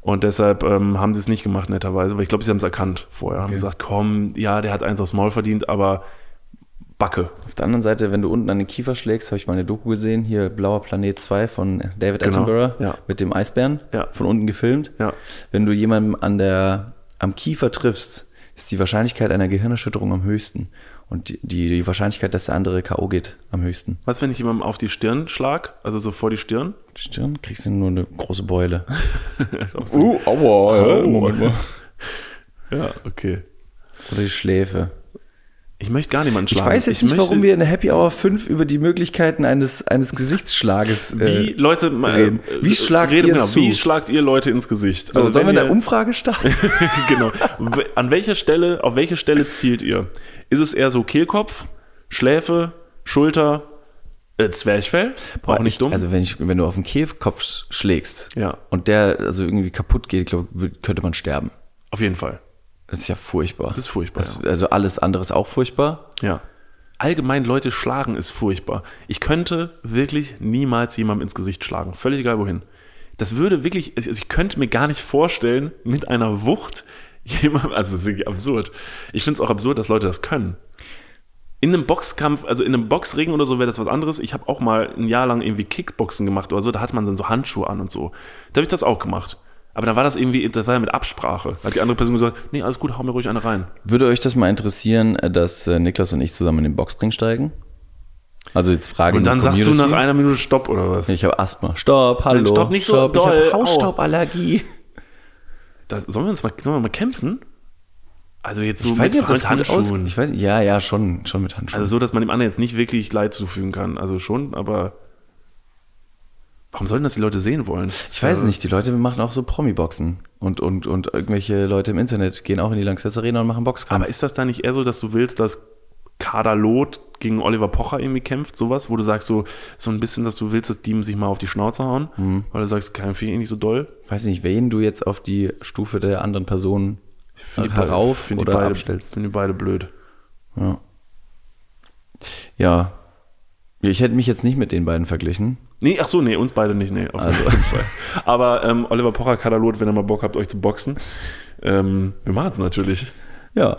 Und deshalb ähm, haben sie es nicht gemacht, netterweise. Aber ich glaube, sie haben es erkannt vorher. Haben gesagt, komm, ja, der hat eins aufs Maul verdient, aber Backe. Auf der anderen Seite, wenn du unten an den Kiefer schlägst, habe ich mal eine Doku gesehen, hier Blauer Planet 2 von David Genau, Attenborough ja. mit dem Eisbären, Ja. von unten gefilmt. Ja. Wenn du jemanden an der, am Kiefer triffst, ist die Wahrscheinlichkeit einer Gehirnerschütterung am höchsten. Und die, die, die Wahrscheinlichkeit, dass der andere K.O. geht, am höchsten. Was, wenn ich jemandem auf die Stirn schlag? Also so vor die Stirn? Stirn kriegst du nur eine große Beule. So- Uh, aua, mal. Ja, okay. Oder die Schläfe. Ich möchte gar niemanden Ich schlagen. weiß jetzt nicht, möchte, warum wir in der Happy Hour 5 über die Möglichkeiten eines, eines Gesichtsschlages Wie äh, Leute mal, reden. Wie schlagt rede, ihr genau, zu? Wie schlagt ihr Leute ins Gesicht? so, Also sollen wir eine ihr- Umfrage starten? genau. An welcher Stelle, auf welche Stelle zielt ihr? Ist es eher so Kehlkopf, Schläfe, Schulter, äh, Zwerchfell? Auch nicht ich- dumm. Also wenn, ich, wenn du auf den Kehlkopf sch- schlägst Ja. und der also irgendwie kaputt geht, glaub, könnte man sterben. auf jeden Fall. Das ist ja furchtbar. Das ist furchtbar, Das, Also alles andere ist auch furchtbar. Ja. Allgemein Leute schlagen ist furchtbar. Ich könnte wirklich niemals jemandem ins Gesicht schlagen. Völlig egal wohin. Das würde wirklich, also ich könnte mir gar nicht vorstellen, mit einer Wucht jemandem, also das ist wirklich absurd. Ich finde es auch absurd, dass Leute das können. In einem Boxkampf, also in einem Boxring oder so wäre das was anderes. Ich habe auch mal ein Jahr lang irgendwie Kickboxen gemacht oder so, da hat man dann so Handschuhe an und so. Da habe ich das auch gemacht. Aber dann war das irgendwie, das war ja mit Absprache. Da hat die andere Person gesagt, nee, alles gut, hau mir ruhig eine rein. Würde euch das mal interessieren, äh, dass äh, Niklas und ich zusammen in den Boxring steigen? Also jetzt frage Und in die dann sagst du nach einer Minute Stopp oder was? Ich habe Asthma. Stopp, hallo. stopp, nicht so stopp, doll. Ich habe. Hausstauballergie. Da, sollen wir uns mal, sollen wir mal kämpfen? Also jetzt so Ich weiß nicht, ob das mit gut aus... Handschuhen. Ich weiß, ja, ja, schon, schon mit Handschuhen. Also so, dass man dem anderen jetzt nicht wirklich Leid zufügen kann. Also schon, aber warum sollten das die Leute sehen wollen? Ich weiß nicht, die Leute machen auch so Promi-Boxen. Und, und, und irgendwelche Leute im Internet gehen auch in die Lanxess Arena und machen Boxkampf. Aber ist das da nicht eher so, dass du willst, dass Kader Loth gegen Oliver Pocher irgendwie kämpft, sowas, wo du sagst so, so ein bisschen, dass du willst, dass die sich mal auf die Schnauze hauen, Mhm. weil du sagst, kein Fehl eh nicht so doll. weiß nicht, wen du jetzt auf die Stufe der anderen Person herauf find die oder beide, abstellst. Finde die beide blöd. Ja. ja. Ich hätte mich jetzt nicht mit den beiden verglichen. Nee, ach so, nee, uns beide nicht, nee, auf Also. jeden Fall. Aber ähm, Oliver Pocher, Kader Loth, wenn ihr mal Bock habt, euch zu boxen, ähm, wir machen es natürlich. Ja.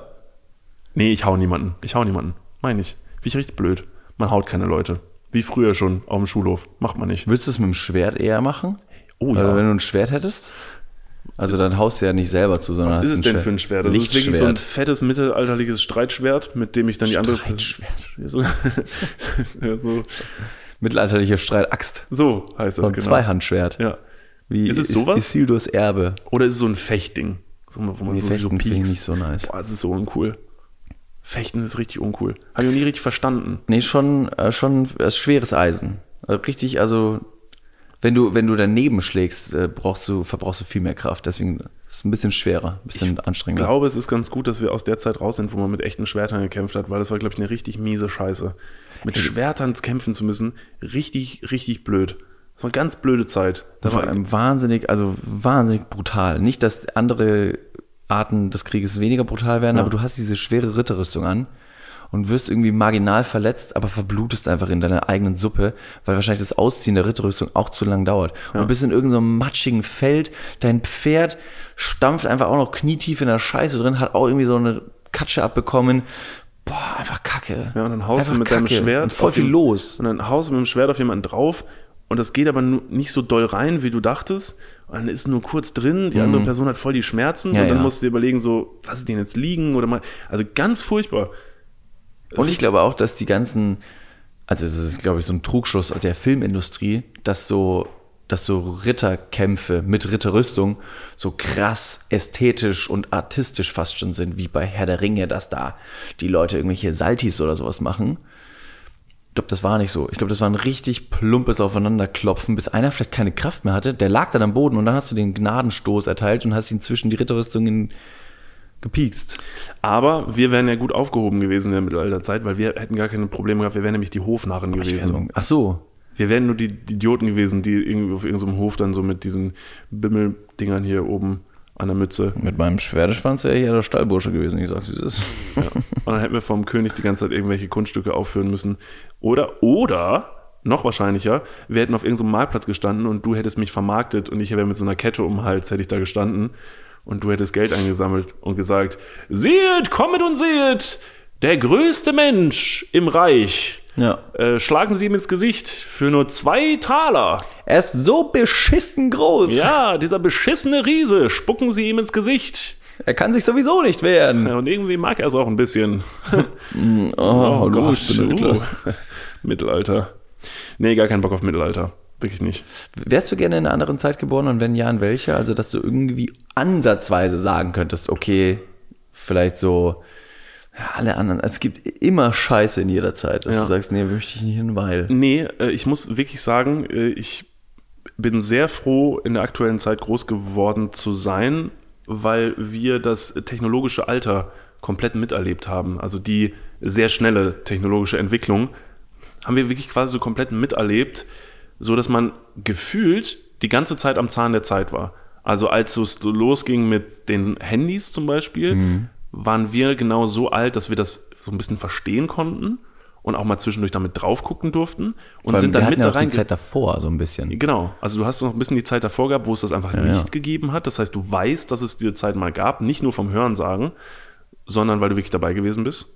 Nee, ich hau niemanden. Ich hau niemanden. Meine ich. Wie ich richtig blöd. Man haut keine Leute. Wie früher schon auf dem Schulhof. Macht man nicht. Würdest du es mit dem Schwert eher machen? Oh Oder ja. wenn du ein Schwert hättest? Also dann haust du ja nicht selber zu, sondern Was ist es denn für ein Schwert? Das ist wirklich so ein fettes mittelalterliches Streitschwert, mit dem ich dann die andere. Streitschwert. So, ja, so, Mittelalterlicher Streitaxt. so heißt das So ein genau. Zweihandschwert. Ja. Wie Ist es sowas? Isildur Erbe. Oder ist es so ein Fechtding? So, wo man Nee, so, so Fechten ich piekst. nicht so nice. Boah, das ist so uncool. Fechten ist richtig uncool. Habe ich noch nie richtig verstanden. Nee, schon, äh, schon äh, schweres Eisen. Äh, Richtig, also wenn du, wenn du daneben schlägst, äh, brauchst du, verbrauchst du viel mehr Kraft. Deswegen ist es ein bisschen schwerer, ein bisschen Ich anstrengender. glaube, es ist ganz gut, dass wir aus der Zeit raus sind, wo man mit echten Schwertern gekämpft hat, weil das war, glaube ich, eine richtig miese Scheiße. Mit Schwertern kämpfen zu müssen, richtig, richtig blöd. Das war eine ganz blöde Zeit. Da Das war ähm, wahnsinnig, also wahnsinnig brutal. Nicht, dass andere Arten des Krieges weniger brutal werden, Ja. aber du hast diese schwere Ritterrüstung an und wirst irgendwie marginal verletzt, aber verblutest einfach in deiner eigenen Suppe, weil wahrscheinlich das Ausziehen der Ritterrüstung auch zu lang dauert. Und bist in irgendeinem matschigen Feld, dein Pferd stampft einfach auch noch knietief in der Scheiße drin, hat auch irgendwie so eine Katsche abbekommen. Boah, einfach kacke. ja, und dann haust du Einfach mit deinem Kacke. Schwert. Und voll viel den- los. Und dann haust du mit dem Schwert auf jemanden drauf und das geht aber nicht so doll rein, wie du dachtest. Und dann ist nur kurz drin, die andere Person hat voll die Schmerzen Mhm. Ja, und dann ja. musst du dir überlegen, so, lass ich den jetzt liegen oder mal. Also ganz furchtbar. Und ich glaube auch, dass die ganzen, also es ist, glaube ich, so ein Trugschluss der Filmindustrie, dass so, dass so Ritterkämpfe mit Ritterrüstung so krass ästhetisch und artistisch fast schon sind, wie bei Herr der Ringe, dass da die Leute irgendwelche Saltis oder sowas machen. Ich glaube, das war nicht so. Ich glaube, das war ein richtig plumpes Aufeinanderklopfen, bis einer vielleicht keine Kraft mehr hatte. Der lag dann am Boden und dann hast du den Gnadenstoß erteilt und hast ihn zwischen die Ritterrüstungen gepiekst. Aber wir wären ja gut aufgehoben gewesen in der Mittelalterzeit, weil wir hätten gar keine Probleme gehabt. Wir wären nämlich die Hofnarren gewesen. ach so, Wir wären nur die, die Idioten gewesen, die irgendwie auf irgendeinem Hof dann so mit diesen Bimmeldingern hier oben an der Mütze. Mit meinem Schwerteschwanz wäre ich ja der Stallbursche gewesen, ich sag's wie es ist. Und dann hätten wir vom König die ganze Zeit irgendwelche Kunststücke aufführen müssen. Oder, oder, noch wahrscheinlicher, wir hätten auf irgendeinem Marktplatz gestanden und du hättest mich vermarktet und ich wäre mit so einer Kette um den Hals, hätte ich da gestanden und du hättest Geld eingesammelt und gesagt, seht, kommet und seht, der größte Mensch im Reich. Ja. Äh, schlagen Sie ihm ins Gesicht für nur zwei Taler. Er ist so beschissen groß. Ja, dieser beschissene Riese, spucken Sie ihm ins Gesicht. Er kann sich sowieso nicht wehren. Ja, und irgendwie mag er es auch ein bisschen. Oh, hallo, Gott, Niklas. uh. Mittelalter. Nee, gar keinen Bock auf Mittelalter. Wirklich nicht. Wärst du gerne in einer anderen Zeit geboren und wenn ja, in welcher? Also, dass du irgendwie ansatzweise sagen könntest, okay, vielleicht so, ja, alle anderen. Es gibt immer Scheiße in jeder Zeit, dass Ja. du sagst, nee, möchte ich nicht hin, weil. Nee, äh, ich muss wirklich sagen, äh, ich bin sehr froh, in der aktuellen Zeit groß geworden zu sein, weil wir das technologische Alter komplett miterlebt haben. Also die sehr schnelle technologische Entwicklung haben wir wirklich quasi so komplett miterlebt, so dass man gefühlt die ganze Zeit am Zahn der Zeit war. Also als es losging mit den Handys zum Beispiel, waren wir genau so alt, dass wir das so ein bisschen verstehen konnten und auch mal zwischendurch damit drauf gucken durften und sind dann wir mit ja da auch die rein. Zeit davor, so ein bisschen. Genau, also du hast noch ein bisschen die Zeit davor gehabt, wo es das einfach nicht ja. gegeben hat. Das heißt, du weißt, dass es diese Zeit mal gab, nicht nur vom Hörensagen, sondern weil du wirklich dabei gewesen bist.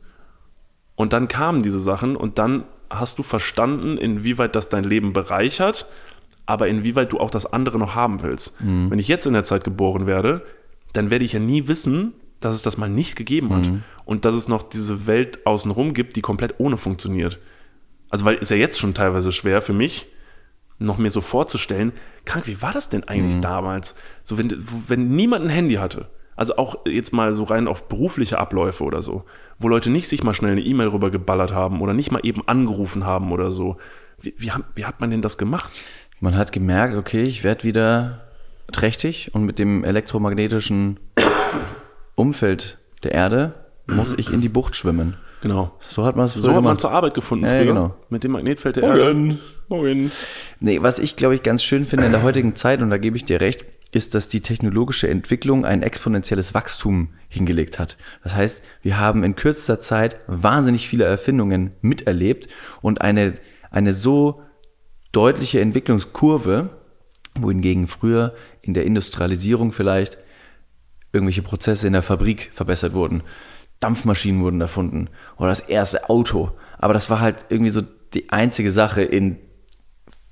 Und dann kamen diese Sachen und dann hast du verstanden, inwieweit das dein Leben bereichert, aber inwieweit du auch das andere noch haben willst. Wenn ich jetzt in der Zeit geboren werde, dann werde ich ja nie wissen, dass es das mal nicht gegeben hat und dass es noch diese Welt außenrum gibt, die komplett ohne funktioniert. Also weil ist ja jetzt schon teilweise schwer für mich, noch mir so vorzustellen, krank, wie war das denn eigentlich damals? So, wenn, wenn niemand ein Handy hatte, also auch jetzt mal so rein auf berufliche Abläufe oder so, wo Leute nicht sich mal schnell eine E-Mail rübergeballert haben oder nicht mal eben angerufen haben oder so. Wie, wie, wie hat man denn das gemacht? Man hat gemerkt, okay, ich werde wieder trächtig und mit dem elektromagnetischen Umfeld der Erde muss ich in die Bucht schwimmen. Genau. So hat man es So hat man zur Arbeit gefunden Ja, früher. genau. Mit dem Magnetfeld der Erde. Morgen. Nee, was ich glaube ich ganz schön finde in der heutigen Zeit, und da gebe ich dir recht, ist, dass die technologische Entwicklung ein exponentielles Wachstum hingelegt hat. Das heißt, wir haben in kürzester Zeit wahnsinnig viele Erfindungen miterlebt und eine, eine so deutliche Entwicklungskurve, wohingegen früher in der Industrialisierung vielleicht irgendwelche Prozesse in der Fabrik verbessert wurden. Dampfmaschinen wurden erfunden oder das erste Auto. Aber das war halt irgendwie so die einzige Sache in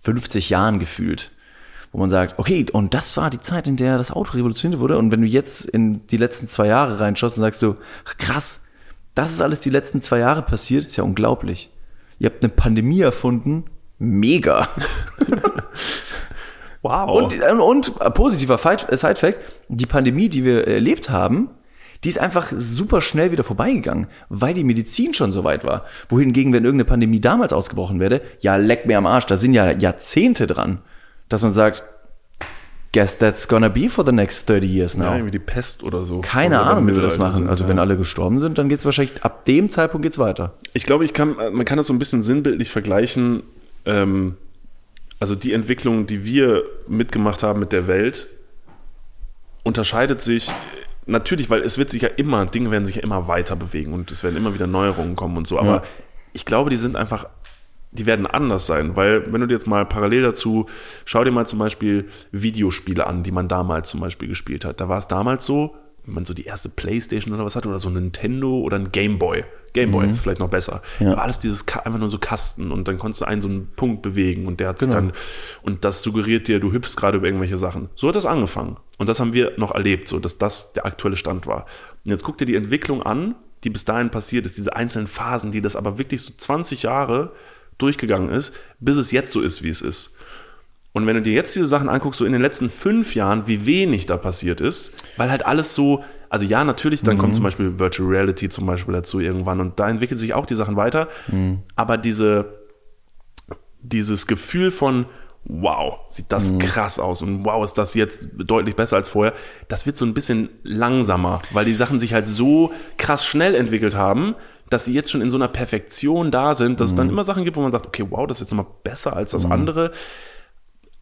50 Jahren gefühlt, wo man sagt, okay, und das war die Zeit, in der das Auto revolutioniert wurde. Und wenn du jetzt in die letzten zwei Jahre reinschaust und sagst so, ach, krass, das ist alles die letzten zwei Jahre passiert, ist ja unglaublich. Ihr habt eine Pandemie erfunden, mega. Wow. Und, und, und äh, positiver äh, Side-Fact, die Pandemie, die wir erlebt haben, die ist einfach super schnell wieder vorbeigegangen, weil die Medizin schon so weit war. Wohingegen, wenn irgendeine Pandemie damals ausgebrochen wäre, ja, leck mir am Arsch, da sind ja Jahrzehnte dran, dass man sagt, guess that's gonna be for the next 30 years now. ja, irgendwie die Pest oder so. Keine Oder Ahnung, wie wir das machen. sind, Also ja. wenn alle gestorben sind, dann geht's wahrscheinlich, ab dem Zeitpunkt geht's weiter. Ich glaube, ich kann, man kann das so ein bisschen sinnbildlich vergleichen. Ähm, also die Entwicklung, die wir mitgemacht haben mit der Welt, unterscheidet sich natürlich, weil es wird sich ja immer, Dinge werden sich ja immer weiter bewegen und es werden immer wieder Neuerungen kommen und so. Aber Ja. ich glaube, die sind einfach, die werden anders sein, weil wenn du dir jetzt mal parallel dazu, schau dir mal zum Beispiel Videospiele an, die man damals zum Beispiel gespielt hat. Da war es damals so, wenn man so die erste Playstation oder was hatte oder so ein Nintendo oder ein Gameboy. Gameboy ist vielleicht noch besser. Ja. Da war alles dieses einfach nur so Kasten und dann konntest du einen so einen Punkt bewegen und der hat Genau. dann und das suggeriert dir, du hüpfst gerade über irgendwelche Sachen. So hat das angefangen und das haben wir noch erlebt, so dass das der aktuelle Stand war. Und jetzt guck dir die Entwicklung an, die bis dahin passiert ist, diese einzelnen Phasen, die das aber wirklich so 20 Jahre durchgegangen ist, bis es jetzt so ist, wie es ist. Und wenn du dir jetzt diese Sachen anguckst, so in den letzten fünf Jahren, wie wenig da passiert ist, weil halt alles so, also ja, natürlich, dann kommt zum Beispiel Virtual Reality zum Beispiel dazu irgendwann und da entwickeln sich auch die Sachen weiter, aber diese, dieses Gefühl von, wow, sieht das krass aus und wow, ist das jetzt deutlich besser als vorher, das wird so ein bisschen langsamer, weil die Sachen sich halt so krass schnell entwickelt haben, dass sie jetzt schon in so einer Perfektion da sind, dass es dann immer Sachen gibt, wo man sagt, okay, wow, das ist jetzt nochmal besser als das andere.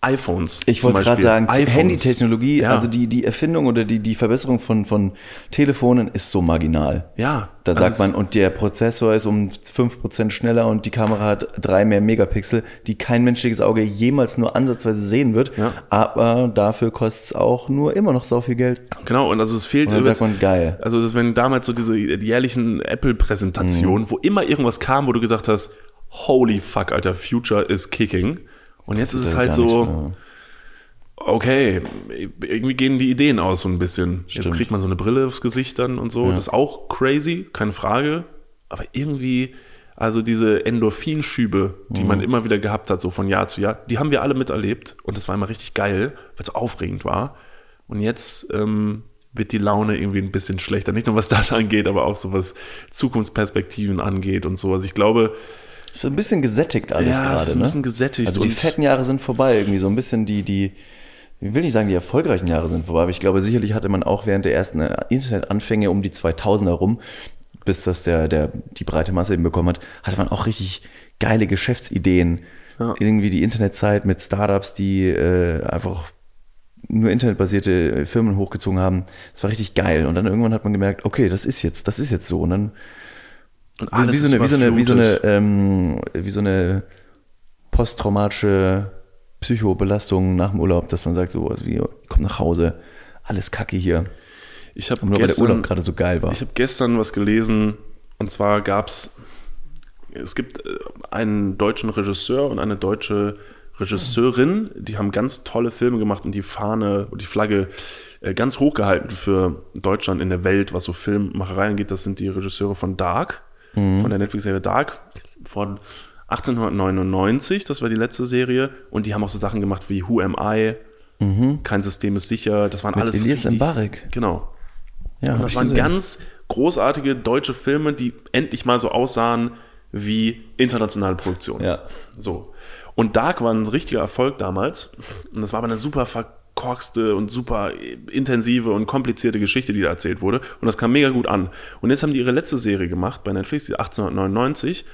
iPhones. Ich wollte gerade sagen. Handytechnologie, Ja. also die, die Erfindung oder die, die Verbesserung von, von Telefonen ist so marginal. Ja. Da also sagt man, und der Prozessor ist um 5% schneller und die Kamera hat drei mehr Megapixel, die kein menschliches Auge jemals nur ansatzweise sehen wird. Ja. Aber dafür kostet es auch nur immer noch so viel Geld. Genau, und also es fehlt Und dann übrigens- sagt man, geil. Also das wenn damals so diese jährlichen Apple-Präsentationen, wo immer irgendwas kam, wo du gedacht hast, holy fuck, Alter, Future is kicking. Und jetzt ist es ja halt so, okay, irgendwie gehen die Ideen aus so ein bisschen. Jetzt Stimmt. kriegt man so eine Brille aufs Gesicht dann und so. Das ist auch crazy, keine Frage. Aber irgendwie, also diese Endorphinschübe, die man immer wieder gehabt hat, so von Jahr zu Jahr, die haben wir alle miterlebt. Und das war immer richtig geil, weil es so aufregend war. Und jetzt ähm, wird die Laune irgendwie ein bisschen schlechter. Nicht nur was das angeht, aber auch so was Zukunftsperspektiven angeht und so. Also ich glaube, Ist ein bisschen gesättigt alles Ja, gerade. ist ein ne? bisschen gesättigt Also die fetten Jahre sind vorbei, irgendwie so ein bisschen die, die, ich will nicht sagen, die erfolgreichen Jahre sind vorbei, aber ich glaube, sicherlich hatte man auch während der ersten äh, Internetanfänge um die 2000er rum, bis das der, der, die breite Masse eben bekommen hat, hatte man auch richtig geile Geschäftsideen. Ja. Irgendwie die Internetzeit mit Startups, die äh, einfach nur internetbasierte Firmen hochgezogen haben. Das war richtig geil. Und dann irgendwann hat man gemerkt, okay, das ist jetzt, das ist jetzt so. Und dann und wie, wie, so eine, wie, so eine, wie, so eine, ähm, wie so eine posttraumatische Psychobelastung nach dem Urlaub, dass man sagt, so, also wie, komm nach Hause, alles kacke hier. ich habe Nur weil der gestern, Urlaub gerade so geil war. Ich habe gestern was gelesen und zwar gab's es gibt äh, einen deutschen Regisseur und eine deutsche Regisseurin, die haben ganz tolle Filme gemacht und die Fahne und die Flagge äh, ganz hochgehalten für Deutschland in der Welt, was so Filmmacherei angeht. Das sind die Regisseure von Dark, von der Netflix-Serie Dark von 1899, das war die letzte Serie und die haben auch so Sachen gemacht wie Who Am I, Kein System ist sicher, das waren Mit alles Elias richtig- Mbarek. Genau, Ja, und das waren gesehen. ganz großartige deutsche Filme, die endlich mal so aussahen wie internationale Produktionen. Ja. So. Und Dark war ein richtiger Erfolg damals. Und das war aber eine super verkorkste und super intensive und komplizierte Geschichte, die da erzählt wurde. Und das kam mega gut an. Und jetzt haben die ihre letzte Serie gemacht bei Netflix, die 1899,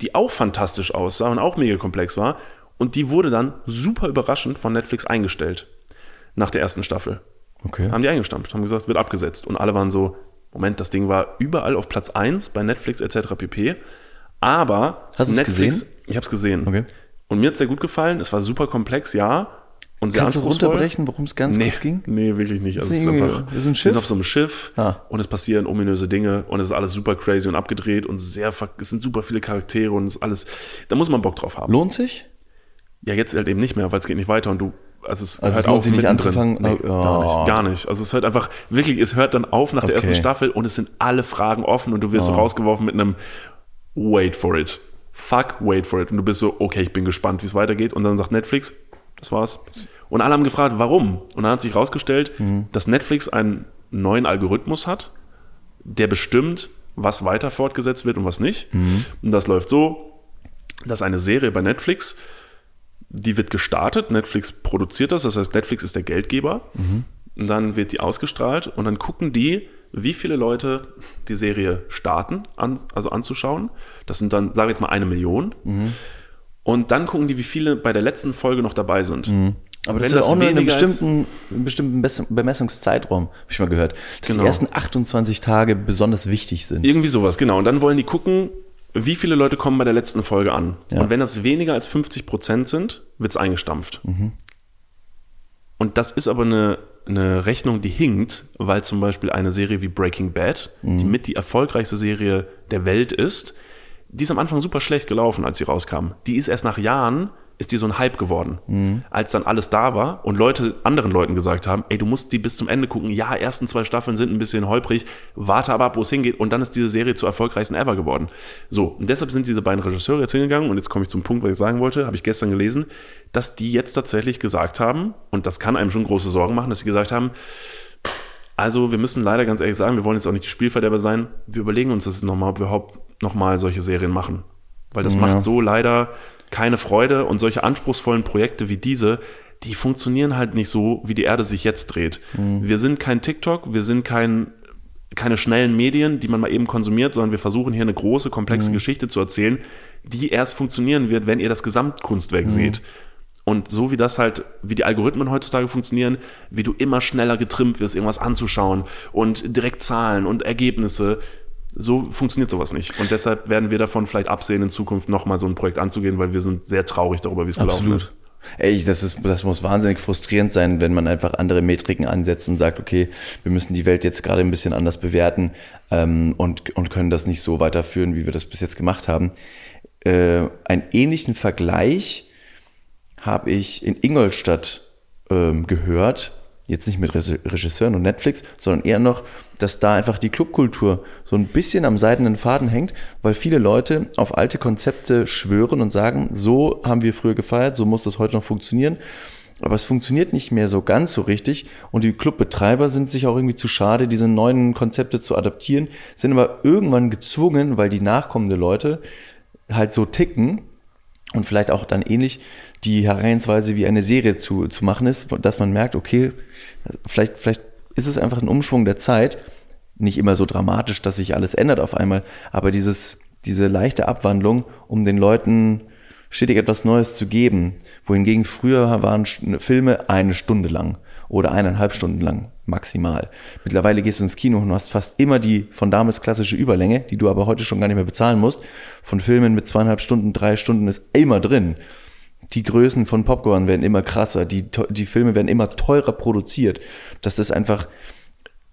die auch fantastisch aussah und auch mega komplex war. Und die wurde dann super überraschend von Netflix eingestellt. Nach der ersten Staffel Okay. haben die eingestampft, haben gesagt, wird abgesetzt. Und alle waren so, Moment, das Ding war überall auf Platz 1 bei Netflix etc. pp. Aber Hast Netflix, gesehen? ich habe es gesehen. Okay. Und mir hat es sehr gut gefallen. Es war super komplex, ja. Und sehr Kannst du runterbrechen, worum es ganz nee, kurz ging? Nee, wirklich nicht. Also es ist einfach, ist ein Schiff? sind auf so einem Schiff Ah. und es passieren ominöse Dinge und es ist alles super crazy und abgedreht und sehr, es sind super viele Charaktere und es ist alles, da muss man Bock drauf haben. Lohnt sich? Ja, jetzt halt eben nicht mehr, weil es geht nicht weiter und du, also es Also es hört lohnt auf sich nicht anzufangen? Nee, Oh. gar nicht, gar nicht. Also es hört einfach, wirklich, es hört dann auf nach der Okay. ersten Staffel und es sind alle Fragen offen und du wirst so rausgeworfen mit einem Wait for it. Fuck, wait for it. Und du bist so, okay, ich bin gespannt, wie es weitergeht. Und dann sagt Netflix, das war's. Und alle haben gefragt, warum? Und dann hat sich herausgestellt, dass Netflix einen neuen Algorithmus hat, der bestimmt, was weiter fortgesetzt wird und was nicht. Und das läuft so, dass eine Serie bei Netflix, die wird gestartet, Netflix produziert das, das heißt, Netflix ist der Geldgeber. Und dann wird die ausgestrahlt und dann gucken die, wie viele Leute die Serie starten, an, also anzuschauen. Das sind dann, sage ich jetzt mal, eine Million. Und dann gucken die, wie viele bei der letzten Folge noch dabei sind. Aber das ist auch nur in einem bestimmten, einen bestimmten Bes- Bemessungszeitraum, habe ich mal gehört. Dass Genau. die ersten 28 Tage besonders wichtig sind. Irgendwie sowas, genau. Und dann wollen die gucken, wie viele Leute kommen bei der letzten Folge an. Ja. Und wenn das weniger als 50 Prozent sind, wird es eingestampft. Und das ist aber eine, eine Rechnung, die hinkt, weil zum Beispiel eine Serie wie Breaking Bad, die mit die erfolgreichste Serie der Welt ist, die ist am Anfang super schlecht gelaufen, als sie rauskam. Die ist erst nach Jahren, ist die so ein Hype geworden. Als dann alles da war und Leute anderen Leuten gesagt haben, ey, du musst die bis zum Ende gucken. Ja, ersten zwei Staffeln sind ein bisschen holprig, warte aber ab, wo es hingeht. Und dann ist diese Serie zur erfolgreichsten ever geworden. So, und deshalb sind diese beiden Regisseure jetzt hingegangen und jetzt komme ich zum Punkt, was ich sagen wollte, habe ich gestern gelesen, dass die jetzt tatsächlich gesagt haben, und das kann einem schon große Sorgen machen, dass sie gesagt haben, also wir müssen leider ganz ehrlich sagen, wir wollen jetzt auch nicht die Spielverderber sein. Wir überlegen uns das nochmal, ob wir überhaupt nochmal solche Serien machen. Weil das macht so leider keine Freude und solche anspruchsvollen Projekte wie diese, die funktionieren halt nicht so, wie die Erde sich jetzt dreht. Wir sind kein TikTok, wir sind kein, keine schnellen Medien, die man mal eben konsumiert, sondern wir versuchen hier eine große, komplexe Geschichte zu erzählen, die erst funktionieren wird, wenn ihr das Gesamtkunstwerk seht. Und so wie das halt, wie die Algorithmen heutzutage funktionieren, wie du immer schneller getrimmt wirst, irgendwas anzuschauen und direkt Zahlen und Ergebnisse, so funktioniert sowas nicht. Und deshalb werden wir davon vielleicht absehen, in Zukunft nochmal so ein Projekt anzugehen, weil wir sind sehr traurig darüber, wie es gelaufen Absolut. ist. Ey, das, ist, das muss wahnsinnig frustrierend sein, wenn man einfach andere Metriken ansetzt und sagt, okay, wir müssen die Welt jetzt gerade ein bisschen anders bewerten ähm, und, und können das nicht so weiterführen, wie wir das bis jetzt gemacht haben. Äh, einen ähnlichen Vergleich habe ich in Ingolstadt ähm, gehört, jetzt nicht mit Reg- Regisseuren und Netflix, sondern eher noch, dass da einfach die Clubkultur so ein bisschen am seidenen Faden hängt, weil viele Leute auf alte Konzepte schwören und sagen, so haben wir früher gefeiert, so muss das heute noch funktionieren. Aber es funktioniert nicht mehr so ganz so richtig und die Clubbetreiber sind sich auch irgendwie zu schade, diese neuen Konzepte zu adaptieren, sind aber irgendwann gezwungen, weil die nachkommende Leute halt so ticken, und vielleicht auch dann ähnlich die Herangehensweise wie eine Serie zu, zu machen ist, dass man merkt, okay, vielleicht, vielleicht ist es einfach ein Umschwung der Zeit, nicht immer so dramatisch, dass sich alles ändert auf einmal, aber dieses, diese leichte Abwandlung, um den Leuten stetig etwas Neues zu geben, wohingegen früher waren Filme eine Stunde lang oder eineinhalb Stunden lang maximal. Mittlerweile gehst du ins Kino und hast fast immer die von damals klassische Überlänge, die du aber heute schon gar nicht mehr bezahlen musst. Von Filmen mit zweieinhalb Stunden, drei Stunden ist immer drin. Die Größen von Popcorn werden immer krasser, die, die Filme werden immer teurer produziert. Dass das einfach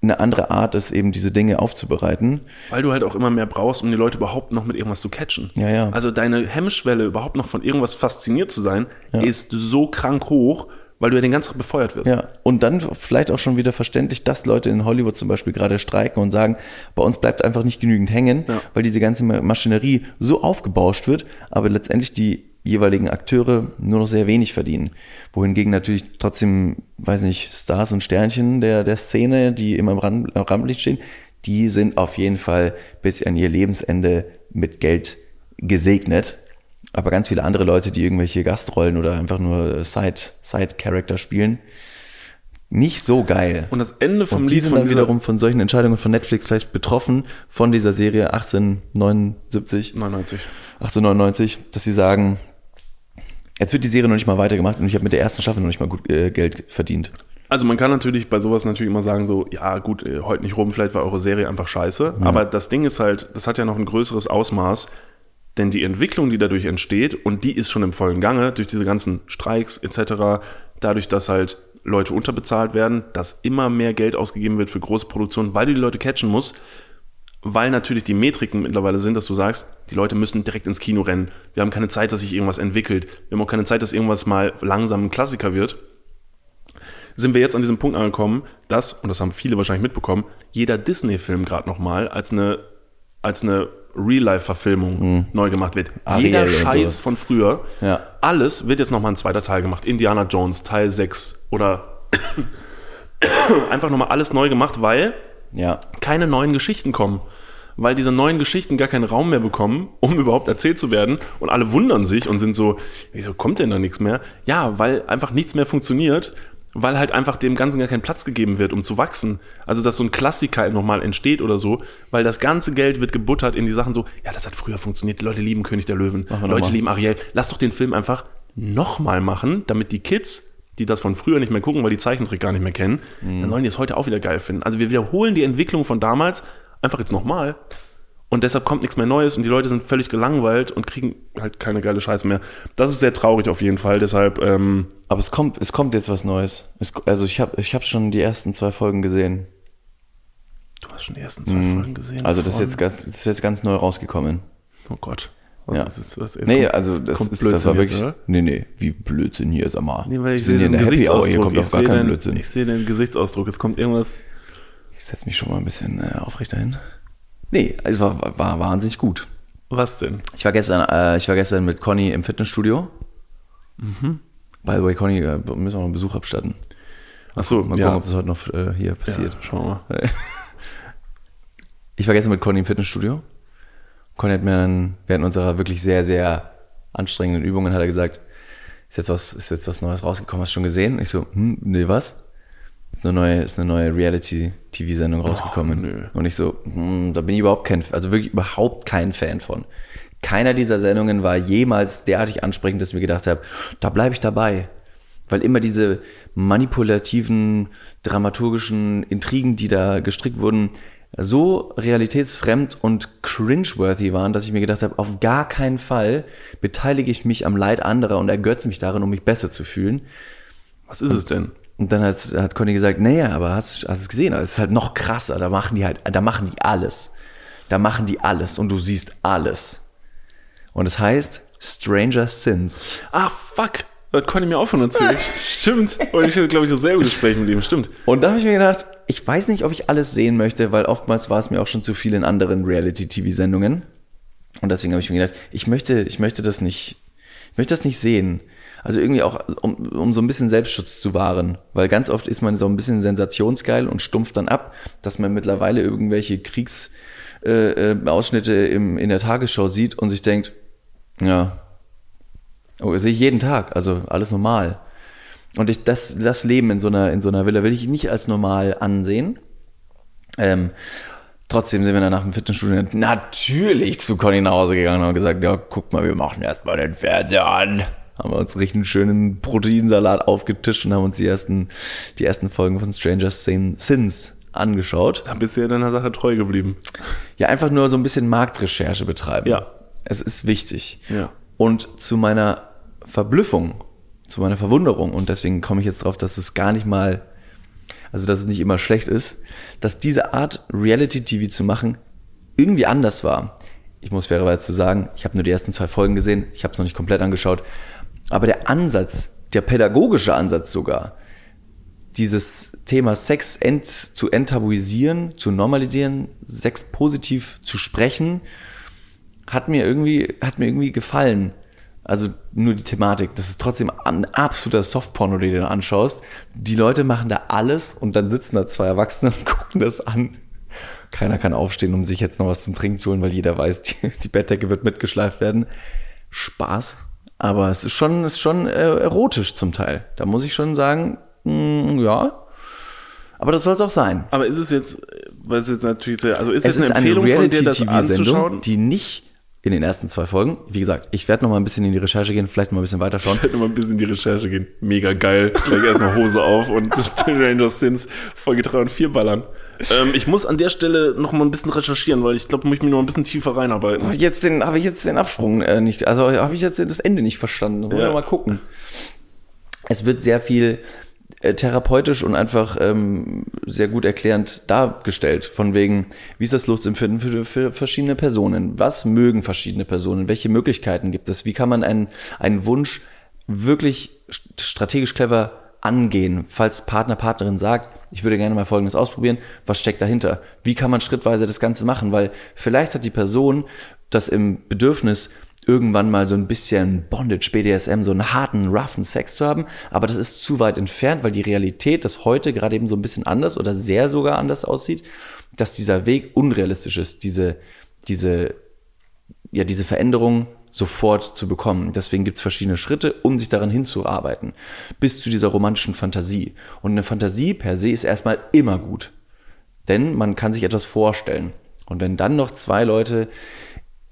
eine andere Art ist, eben diese Dinge aufzubereiten. Weil du halt auch immer mehr brauchst, um die Leute überhaupt noch mit irgendwas zu catchen. Ja, ja. Also deine Hemmschwelle, überhaupt noch von irgendwas fasziniert zu sein, ist so krank hoch, weil du ja den ganzen Tag befeuert wirst. Ja, und dann vielleicht auch schon wieder verständlich, dass Leute in Hollywood zum Beispiel gerade streiken und sagen, bei uns bleibt einfach nicht genügend hängen, Ja. weil diese ganze Ma- Maschinerie so aufgebauscht wird, aber letztendlich die jeweiligen Akteure nur noch sehr wenig verdienen. Wohingegen natürlich trotzdem, weiß nicht, Stars und Sternchen der, der Szene, die immer im im Rampenlicht stehen, die sind auf jeden Fall bis an ihr Lebensende mit Geld gesegnet. Aber ganz viele andere Leute, die irgendwelche Gastrollen oder einfach nur Side, Side-Character spielen, nicht so geil. Und das Ende vom Und die Lied sind von dann wiederum von solchen Entscheidungen von Netflix vielleicht betroffen, von dieser Serie 1879, 99. 1899, dass sie sagen, jetzt wird die Serie noch nicht mal weitergemacht und ich habe mit der ersten Staffel noch nicht mal gut äh, Geld verdient. Also man kann natürlich bei sowas natürlich immer sagen so, ja gut, äh, heute nicht rum, vielleicht war eure Serie einfach scheiße. Aber das Ding ist halt, das hat ja noch ein größeres Ausmaß. Denn die Entwicklung, die dadurch entsteht, und die ist schon im vollen Gange, durch diese ganzen Streiks etc., dadurch, dass halt Leute unterbezahlt werden, dass immer mehr Geld ausgegeben wird für große Produktionen, weil du die Leute catchen musst, weil natürlich die Metriken mittlerweile sind, dass du sagst, die Leute müssen direkt ins Kino rennen. Wir haben keine Zeit, dass sich irgendwas entwickelt. Wir haben auch keine Zeit, dass irgendwas mal langsam ein Klassiker wird. Sind wir jetzt an diesem Punkt angekommen, dass, und das haben viele wahrscheinlich mitbekommen, jeder Disney-Film gerade nochmal als eine, als eine Real-Life-Verfilmung neu gemacht wird. Ariel jeder Scheiß sowas. von früher. Ja. Alles wird jetzt nochmal ein zweiter Teil gemacht. Indiana Jones, Teil 6 oder einfach nochmal alles neu gemacht, weil Ja. keine neuen Geschichten kommen. Weil diese neuen Geschichten gar keinen Raum mehr bekommen, um überhaupt erzählt zu werden. Und alle wundern sich und sind so, wieso kommt denn da nichts mehr? Ja, weil einfach nichts mehr funktioniert, weil halt einfach dem Ganzen gar kein Platz gegeben wird, um zu wachsen. Also, dass so ein Klassiker nochmal entsteht oder so, weil das ganze Geld wird gebuttert in die Sachen so, ja, das hat früher funktioniert, die Leute lieben König der Löwen, Leute lieben Ariel. Lass doch den Film einfach nochmal machen, damit die Kids die das von früher nicht mehr gucken, weil die Zeichentrick gar nicht mehr kennen, dann sollen die es heute auch wieder geil finden. Also wir wiederholen die Entwicklung von damals einfach jetzt nochmal. Und deshalb kommt nichts mehr Neues und die Leute sind völlig gelangweilt und kriegen halt keine geile Scheiße mehr. Das ist sehr traurig auf jeden Fall. Deshalb, ähm, Aber es kommt, es kommt jetzt was Neues. Es, also ich habe ich hab schon die ersten zwei Folgen gesehen. du hast schon die ersten zwei Folgen gesehen. Also das ist jetzt das ist jetzt ganz neu rausgekommen. Oh Gott. Was Ja. ist das? Was, jetzt Nee, also das, kommt ist, das war jetzt, wirklich. oder? nee, nee, wie Blödsinn hier, sag mal. Nee, weil ich sehe hier den Hour, hier Gesichtsausdruck. kommt Ich doch gar sehe kein den, Blödsinn. ich sehe den Gesichtsausdruck. Es kommt irgendwas. Ich setze mich schon mal ein bisschen äh, aufrechter hin. Nee, es war, war, war wahnsinnig gut. Was denn? Ich war gestern, äh, ich war gestern mit Conny im Fitnessstudio. Mhm. By the way, Conny, äh, müssen wir noch einen Besuch abstatten. Achso, Mal gucken, ja. ob das heute noch äh, hier passiert. ja. Schauen wir mal. Ich war gestern mit Conny im Fitnessstudio. Conny hat mir dann während unserer wirklich sehr, sehr anstrengenden Übungen hat er gesagt, ist jetzt was, ist jetzt was Neues rausgekommen, hast du schon gesehen? Ich so, hm, nee, was? Ist eine neue, ist eine neue Reality-TV-Sendung rausgekommen. Oh. Und ich so, hm, da bin ich überhaupt kein, also wirklich überhaupt kein Fan von. Keiner dieser Sendungen war jemals derartig ansprechend, dass ich mir gedacht habe, da bleibe ich dabei. Weil immer diese manipulativen, dramaturgischen Intrigen, die da gestrickt wurden, so realitätsfremd und cringeworthy waren, dass ich mir gedacht habe, auf gar keinen Fall beteilige ich mich am Leid anderer und ergötze mich darin, um mich besser zu fühlen. Was ist es denn? Und dann hat, hat Conny gesagt, naja, aber hast, hast du es gesehen? Es ist halt noch krasser. Da machen die halt, da machen die alles. Da machen die alles und du siehst alles. Und es heißt Stranger Sins. Ah, fuck. Das ich mir auch von erzählt. stimmt. Und ich hatte, glaube ich, dasselbe Gespräch mit ihm. Stimmt. Und da habe ich mir gedacht, ich weiß nicht, ob ich alles sehen möchte, weil oftmals war es mir auch schon zu viel in anderen Reality-TV-Sendungen. Und deswegen habe ich mir gedacht, ich möchte, ich möchte das nicht, ich möchte das nicht sehen. Also irgendwie auch, um, um so ein bisschen Selbstschutz zu wahren. Weil ganz oft ist man so ein bisschen sensationsgeil und stumpft dann ab, dass man mittlerweile irgendwelche Kriegsausschnitte äh, äh, im, in der Tagesschau sieht und sich denkt, ja, oh, sehe ich jeden Tag, also alles normal. Und ich, das, das Leben in so einer, in so einer Villa will ich nicht als normal ansehen. Ähm, trotzdem sind wir dann nach dem Fitnessstudio natürlich zu Conny nach Hause gegangen und haben gesagt, ja, guck mal, wir machen erstmal den Fernseher an. Haben wir uns richtig einen schönen Proteinsalat aufgetischt und haben uns die ersten, die ersten Folgen von Stranger Sin- Sins angeschaut. Da bist du ja deiner Sache treu geblieben. Ja, einfach nur so ein bisschen Marktrecherche betreiben. Ja. Es ist wichtig. Ja. Und zu meiner Verblüffung, zu meiner Verwunderung, und deswegen komme ich jetzt drauf, dass es gar nicht mal, also dass es nicht immer schlecht ist, dass diese Art Reality-TV zu machen irgendwie anders war. Ich muss fairerweise zu sagen, ich habe nur die ersten zwei Folgen gesehen, ich habe es noch nicht komplett angeschaut, aber der Ansatz, der pädagogische Ansatz sogar, dieses Thema Sex ent, zu enttabuisieren, zu normalisieren, Sex positiv zu sprechen, hat mir irgendwie, hat mir irgendwie gefallen. Also nur die Thematik. Das ist trotzdem ein absoluter Softporno, den du anschaust. Die Leute machen da alles und dann sitzen da zwei Erwachsene und gucken das an. Keiner kann aufstehen, um sich jetzt noch was zum Trinken zu holen, weil jeder weiß, die, die Bettdecke wird mitgeschleift werden. Spaß. Aber es ist schon, es ist schon äh, erotisch zum Teil. Da muss ich schon sagen, mh, ja. Aber das soll es auch sein. Aber ist es jetzt, weil es jetzt natürlich also ist Es es ist eine eine Empfehlung von dir, das anzuschauen? die nicht in den ersten zwei Folgen, wie gesagt, ich werde noch mal ein bisschen in die Recherche gehen, vielleicht mal ein bisschen weiterschauen. Ich werde noch mal ein bisschen in die Recherche gehen. Mega geil. Gleich erstmal Hose auf und Stranger Sins Folge 3 und 4 ballern. ähm, ich muss an der Stelle noch mal ein bisschen recherchieren, weil ich glaube, ich muss mich noch ein bisschen tiefer reinarbeiten. Habe ich jetzt den, habe ich jetzt den Absprung äh, nicht, also habe ich jetzt das Ende nicht verstanden. Wollen Ja. wir mal gucken. Es wird sehr viel therapeutisch und einfach ähm, sehr gut erklärend dargestellt. Von wegen, wie ist das Lustempfinden für, für verschiedene Personen? Was mögen verschiedene Personen? Welche Möglichkeiten gibt es? Wie kann man einen, einen Wunsch wirklich st- strategisch clever angehen, falls Partner, Partnerin sagt, ich würde gerne mal Folgendes ausprobieren, was steckt dahinter? Wie kann man schrittweise das Ganze machen? Weil vielleicht hat die Person das im Bedürfnis, irgendwann mal so ein bisschen Bondage, BDSM, so einen harten, roughen Sex zu haben, aber das ist zu weit entfernt, weil die Realität, das heute gerade eben so ein bisschen anders oder sehr sogar anders aussieht, dass dieser Weg unrealistisch ist, diese, diese ja, diese Veränderung sofort zu bekommen. Deswegen gibt es verschiedene Schritte, um sich daran hinzuarbeiten, bis zu dieser romantischen Fantasie. Und eine Fantasie per se ist erstmal immer gut, denn man kann sich etwas vorstellen. Und wenn dann noch zwei Leute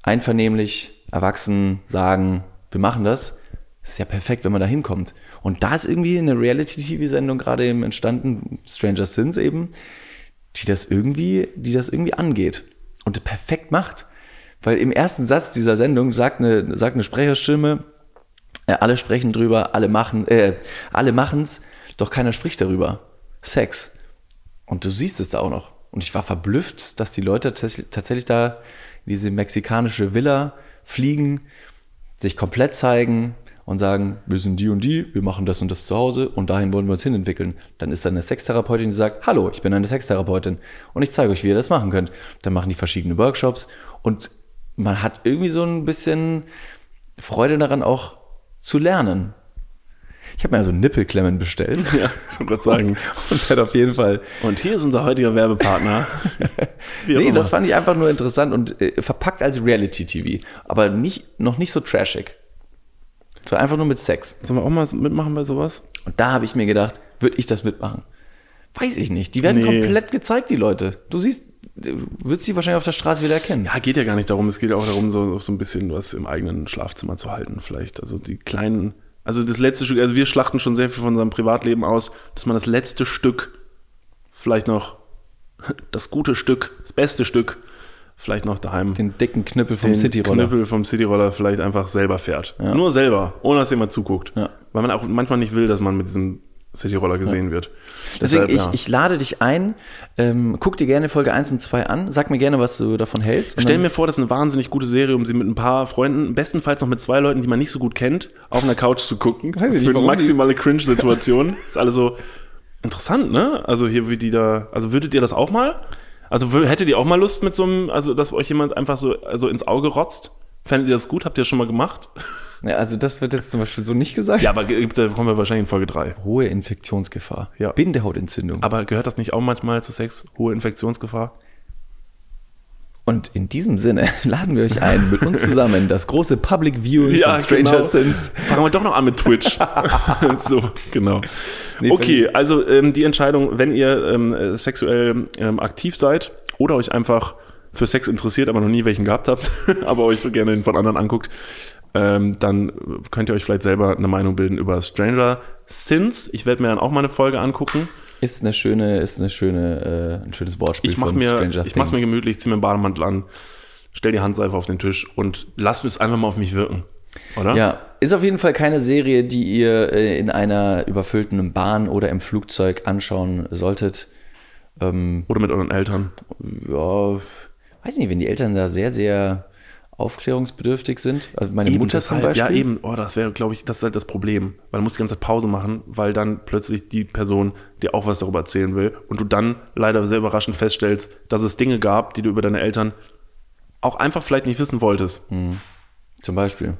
einvernehmlich, erwachsen sagen, wir machen das, ist ja perfekt, wenn man da hinkommt. Und da ist irgendwie eine Reality-TV-Sendung gerade eben entstanden, Stranger Sins eben, die das irgendwie, die das irgendwie angeht und perfekt macht. Weil im ersten Satz dieser Sendung sagt eine, sagt eine Sprecherstimme, äh, alle sprechen drüber, alle machen, äh, alle machen's, doch keiner spricht darüber. Sex. Und du siehst es da auch noch. Und ich war verblüfft, dass die Leute tats- tatsächlich da diese mexikanische Villa fliegen, sich komplett zeigen und sagen, wir sind die und die, wir machen das und das zu Hause und dahin wollen wir uns hinentwickeln. Dann ist da eine Sextherapeutin, die sagt, hallo, ich bin eine Sextherapeutin und ich zeige euch, wie ihr das machen könnt. Dann machen die verschiedene Workshops und man hat irgendwie so ein bisschen Freude daran auch zu lernen. Ich habe mir also Nippelklemmen bestellt Ja, ich wollte sagen. und werde auf jeden Fall Und hier ist unser heutiger Werbepartner. Nee, immer. das fand ich einfach nur interessant und äh, verpackt als Reality-TV. Aber nicht, noch nicht so trashig. So einfach nur mit Sex. Sollen wir auch mal mitmachen bei sowas? Und da habe ich mir gedacht, würde ich das mitmachen? Weiß ich nicht. Die werden Nee. komplett gezeigt, die Leute. Du siehst, du würdest sie wahrscheinlich auf der Straße wieder erkennen. Ja, geht ja gar nicht darum. Es geht ja auch darum, so, so ein bisschen was im eigenen Schlafzimmer zu halten, vielleicht. Also die kleinen, also das letzte Stück, also wir schlachten schon sehr viel von unserem Privatleben aus, dass man das letzte Stück, vielleicht noch das gute Stück, das beste Stück, vielleicht noch daheim. Den dicken Knüppel vom Cityroller. Knüppel vom Cityroller vielleicht einfach selber fährt. Nur selber, ohne dass jemand zuguckt. Ja. Weil man auch manchmal nicht will, dass man mit diesem Cityroller gesehen wird. Deswegen, Deshalb, ich, ja. ich lade dich ein. Ähm, guck dir gerne Folge 1 und 2 an. Sag mir gerne, was du davon hältst. Und Stell mir vor, das ist eine wahnsinnig gute Serie, um sie mit ein paar Freunden, bestenfalls noch mit zwei Leuten, die man nicht so gut kennt, auf einer Couch zu gucken. Weiß ich nicht, für eine maximale Cringe-Situation. ist alles so interessant, ne? Also hier, wie die da, also würdet ihr das auch mal? Also hättet ihr auch mal Lust mit so einem, also dass euch jemand einfach so also ins Auge rotzt? Fändet ihr das gut? Habt ihr das schon mal gemacht? Ja, also das wird jetzt zum Beispiel so nicht gesagt. Ja, aber da kommen wir wahrscheinlich in Folge 3. Hohe Infektionsgefahr. Ja. Bindehautentzündung. Aber gehört das nicht auch manchmal zu Sex? Hohe Infektionsgefahr? Und in diesem Sinne laden wir euch ein, mit uns zusammen das große Public Viewing von Stranger genau. Sins. Fangen wir doch noch an mit Twitch. so, genau. Nee, okay, also ähm, die Entscheidung, wenn ihr ähm, äh, sexuell ähm, aktiv seid oder euch einfach für Sex interessiert, aber noch nie welchen gehabt habt, aber euch so gerne den von anderen anguckt, ähm, dann könnt ihr euch vielleicht selber eine Meinung bilden über Stranger Sins. Ich werde mir dann auch mal eine Folge angucken. Ist eine schöne, ist eine schöne, äh, ein schönes Wortspiel Ich mach von mir, Stranger ich mach's mir gemütlich, zieh mir einen Bademantel an, stell die Handseife auf den Tisch und lass es einfach mal auf mich wirken. Oder? Ja, ist auf jeden Fall keine Serie, die ihr äh, in einer überfüllten Bahn oder im Flugzeug anschauen solltet. Ähm, Oder mit euren Eltern. ja, weiß nicht, wenn die Eltern da sehr, sehr aufklärungsbedürftig sind. Also meine Eben, Mutter zum deshalb, Beispiel. Ja, eben. Oh, das wäre, glaube ich, das ist halt das Problem. Weil du musst die ganze Zeit Pause machen, weil dann plötzlich die Person dir auch was darüber erzählen will und du dann leider sehr überraschend feststellst, dass es Dinge gab, die du über deine Eltern auch einfach vielleicht nicht wissen wolltest. Zum Beispiel.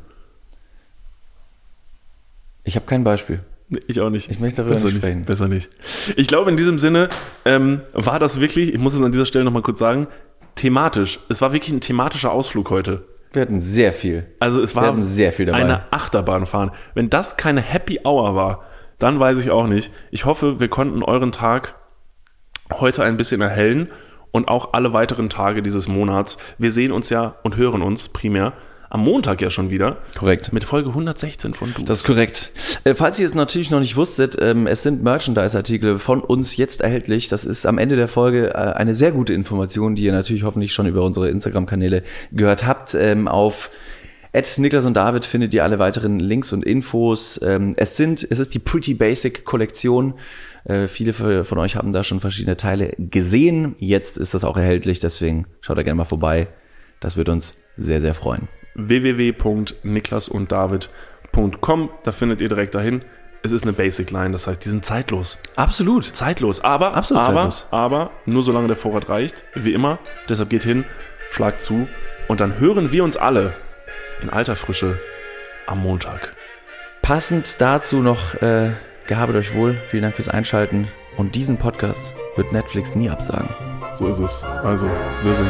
Ich habe kein Beispiel. Ich auch nicht. Ich möchte darüber besser nicht sprechen. Besser nicht. Ich glaube, in diesem Sinne ähm, war das wirklich, ich muss es an dieser Stelle nochmal kurz sagen, thematisch. Es war wirklich ein thematischer Ausflug heute. Wir hatten sehr viel. Also es war sehr viel dabei. eine Achterbahnfahren. Wenn das keine Happy Hour war, dann weiß ich auch nicht. Ich hoffe, wir konnten euren Tag heute ein bisschen erhellen und auch alle weiteren Tage dieses Monats. Wir sehen uns ja und hören uns primär am Montag ja schon wieder. Korrekt. Mit Folge 116 von Du. Das ist korrekt. Äh, falls ihr es natürlich noch nicht wusstet, ähm, es sind Merchandise-Artikel von uns jetzt erhältlich. Das ist am Ende der Folge äh, eine sehr gute Information, die ihr natürlich hoffentlich schon über unsere Instagram-Kanäle gehört habt. Ähm, auf At Niklas und David findet ihr alle weiteren Links und Infos. Ähm, es sind, es ist die Pretty Basic Kollektion. Äh, viele von euch haben da schon verschiedene Teile gesehen. Jetzt ist das auch erhältlich, deswegen schaut da gerne mal vorbei. Das wird uns sehr, sehr freuen. www.niklasunddavid.com, da findet ihr direkt dahin. Es ist eine Basic Line, das heißt, die sind zeitlos. Absolut. Zeitlos, aber, Absolut aber, zeitlos. aber nur solange der Vorrat reicht, wie immer. Deshalb geht hin, schlagt zu und dann hören wir uns alle in alter Frische am Montag. Passend dazu noch, äh, gehabet euch wohl. Vielen Dank fürs Einschalten. Und diesen Podcast wird Netflix nie absagen. So ist es. Also, wir sehen.